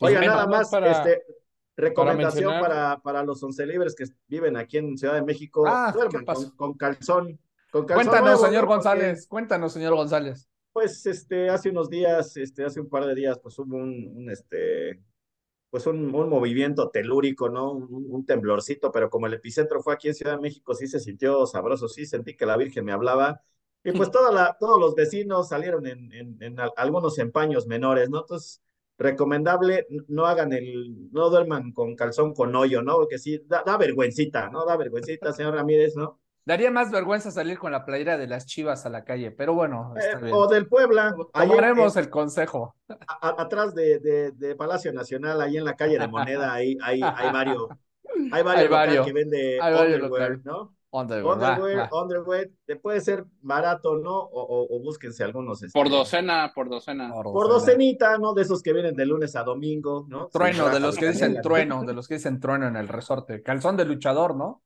Oiga, nada más, este, recomendación para, para, los once libres que viven aquí en Ciudad de México, ah, duerman con, calzón. Con calzón cuéntanos, señor González, cuéntanos, señor González. Pues este, hace unos días, este, hace un par de días, pues hubo un, un este, pues un, un, movimiento telúrico, ¿no? Un, temblorcito, pero como el epicentro fue aquí en Ciudad de México, sí se sintió sabroso, sí sentí que la Virgen me hablaba. Y pues toda la, todos los vecinos salieron en, en, en algunos empaños menores, ¿no? Entonces, recomendable, no hagan el, no duerman con calzón con hoyo, ¿no? Porque sí, da, da vergüencita, ¿no? Da vergüencita, señor Ramírez, ¿no? Daría más vergüenza salir con la playera de las chivas a la calle, pero bueno. Eh, o del Puebla. Tomaremos el consejo. atrás de, de, Palacio Nacional, ahí en la calle de Moneda, ahí hay, hay varios. Hay <laughs> varios, que vende underwear, ¿no? Underwear, underwear, puede ser barato, ¿no? O, o, búsquense algunos. Este, por docena, por docena. Por, docenita, ¿no? De esos que vienen de lunes a domingo, ¿no? Trueno, de los que dicen trueno, de los que dicen trueno en el resorte. Calzón de luchador, ¿no?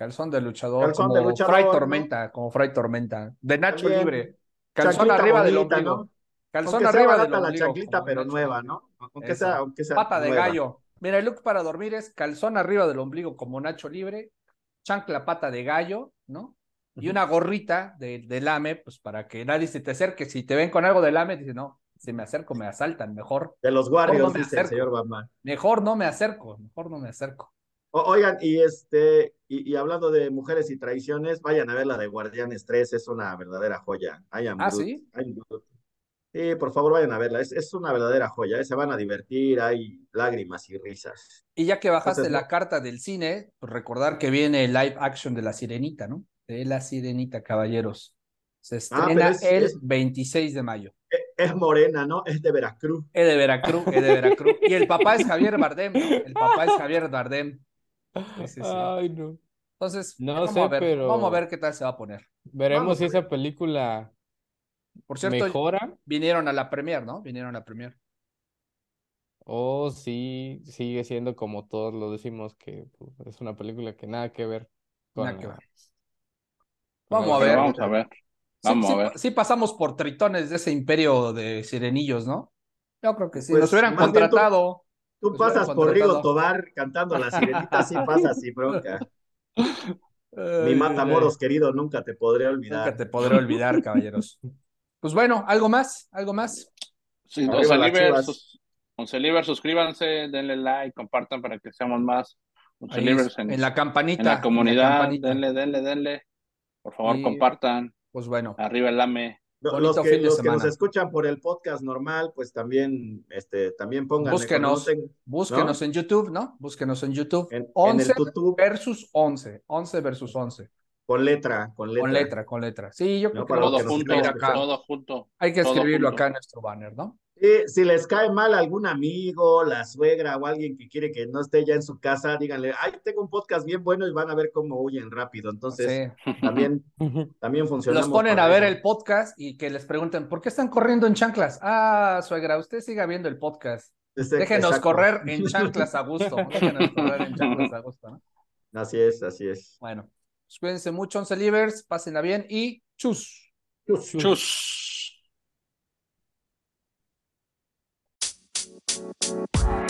Calzón de luchador, como de Fray Tormenta, como Fray Tormenta. De Nacho Libre. Calzón arriba del ombligo. Calzón arriba del ombligo. la chanclita, pero nueva, ¿no? Aunque sea, aunque sea Pata de gallo. Mira, el look para dormir es calzón arriba del ombligo como Nacho Libre, chancla pata de gallo, ¿no? Y una gorrita de, de, lame, pues para que nadie se te acerque. Si te ven con algo de lame, dice, no, si me acerco me asaltan, mejor. De los guardias, dice el señor Batman. Mejor no me acerco, mejor no me acerco oigan, y este, y, hablando de mujeres y traiciones, vayan a ver la de Guardianes 3, es una verdadera joya. ah, sí. Sí, por favor, vayan a verla. Es, es una verdadera joya. ¿eh? Se van a divertir, hay lágrimas y risas. Y ya que bajaste la carta del cine, pues recordar que viene el live action de La Sirenita, ¿no? De La Sirenita, caballeros. Se ah, estrena el 26 de mayo. E, es, morena, ¿no? Es de Veracruz. Es de Veracruz, es de Veracruz. Y el papá es Javier Bardem, El papá es Javier Bardem. Ay, no. Entonces, no vamos, sé, a ver, pero... vamos a ver qué tal se va a poner. Veremos si esa película Por cierto, mejora. Vinieron a la premier, ¿no? Vinieron a la premier. Oh, sí, sigue siendo como todos lo decimos, que pues, es una película que nada que ver con nada que ver. Vamos a ver. Vamos a ver. Vamos sí, a ver. Sí, pasamos por tritones de ese imperio de sirenillos, ¿no? Yo creo que sí. Pues, Nos hubieran contratado. Tú pasas por Río Tobar cantando la sirenita, sí <laughs> pasas sin bronca. Mi Matamoros querido, nunca te podré olvidar. Nunca te podré olvidar, <laughs> caballeros. Pues bueno, ¿algo más? ¿Algo más? Sí, Liber, suscríbanse, denle like, compartan para que seamos más. En, en, la campanita. En la comunidad, denle, denle, denle. Por favor, compartan. Pues bueno. Arriba el AME. Los, que, los que, nos escuchan por el podcast normal, pues también, este, también pongan. Búsquenos, búsquenos en YouTube, ¿no? Búsquenos en YouTube. En, 11 YouTube. versus 11. 11 versus 11. Con letra, con letra. Con letra, con letra. Sí, yo creo que todo, junto, acá. todo junto. Hay que escribirlo acá en nuestro banner, ¿no? Si les cae mal algún amigo, la suegra o alguien que quiere que no esté ya en su casa, díganle, ay, tengo un podcast bien bueno y van a ver cómo huyen rápido. Entonces, también, <laughs> también funciona. Los ponen a ver el podcast y que les pregunten, ¿por qué están corriendo en chanclas? Ah, suegra, usted siga viendo el podcast. Déjenos correr en <laughs> chanclas a gusto. Déjenos correr en chanclas a gusto, ¿no? Así es, así es. Bueno, pues cuídense mucho, once livers, pásenla bien y chus. Chus. chus. Thank you.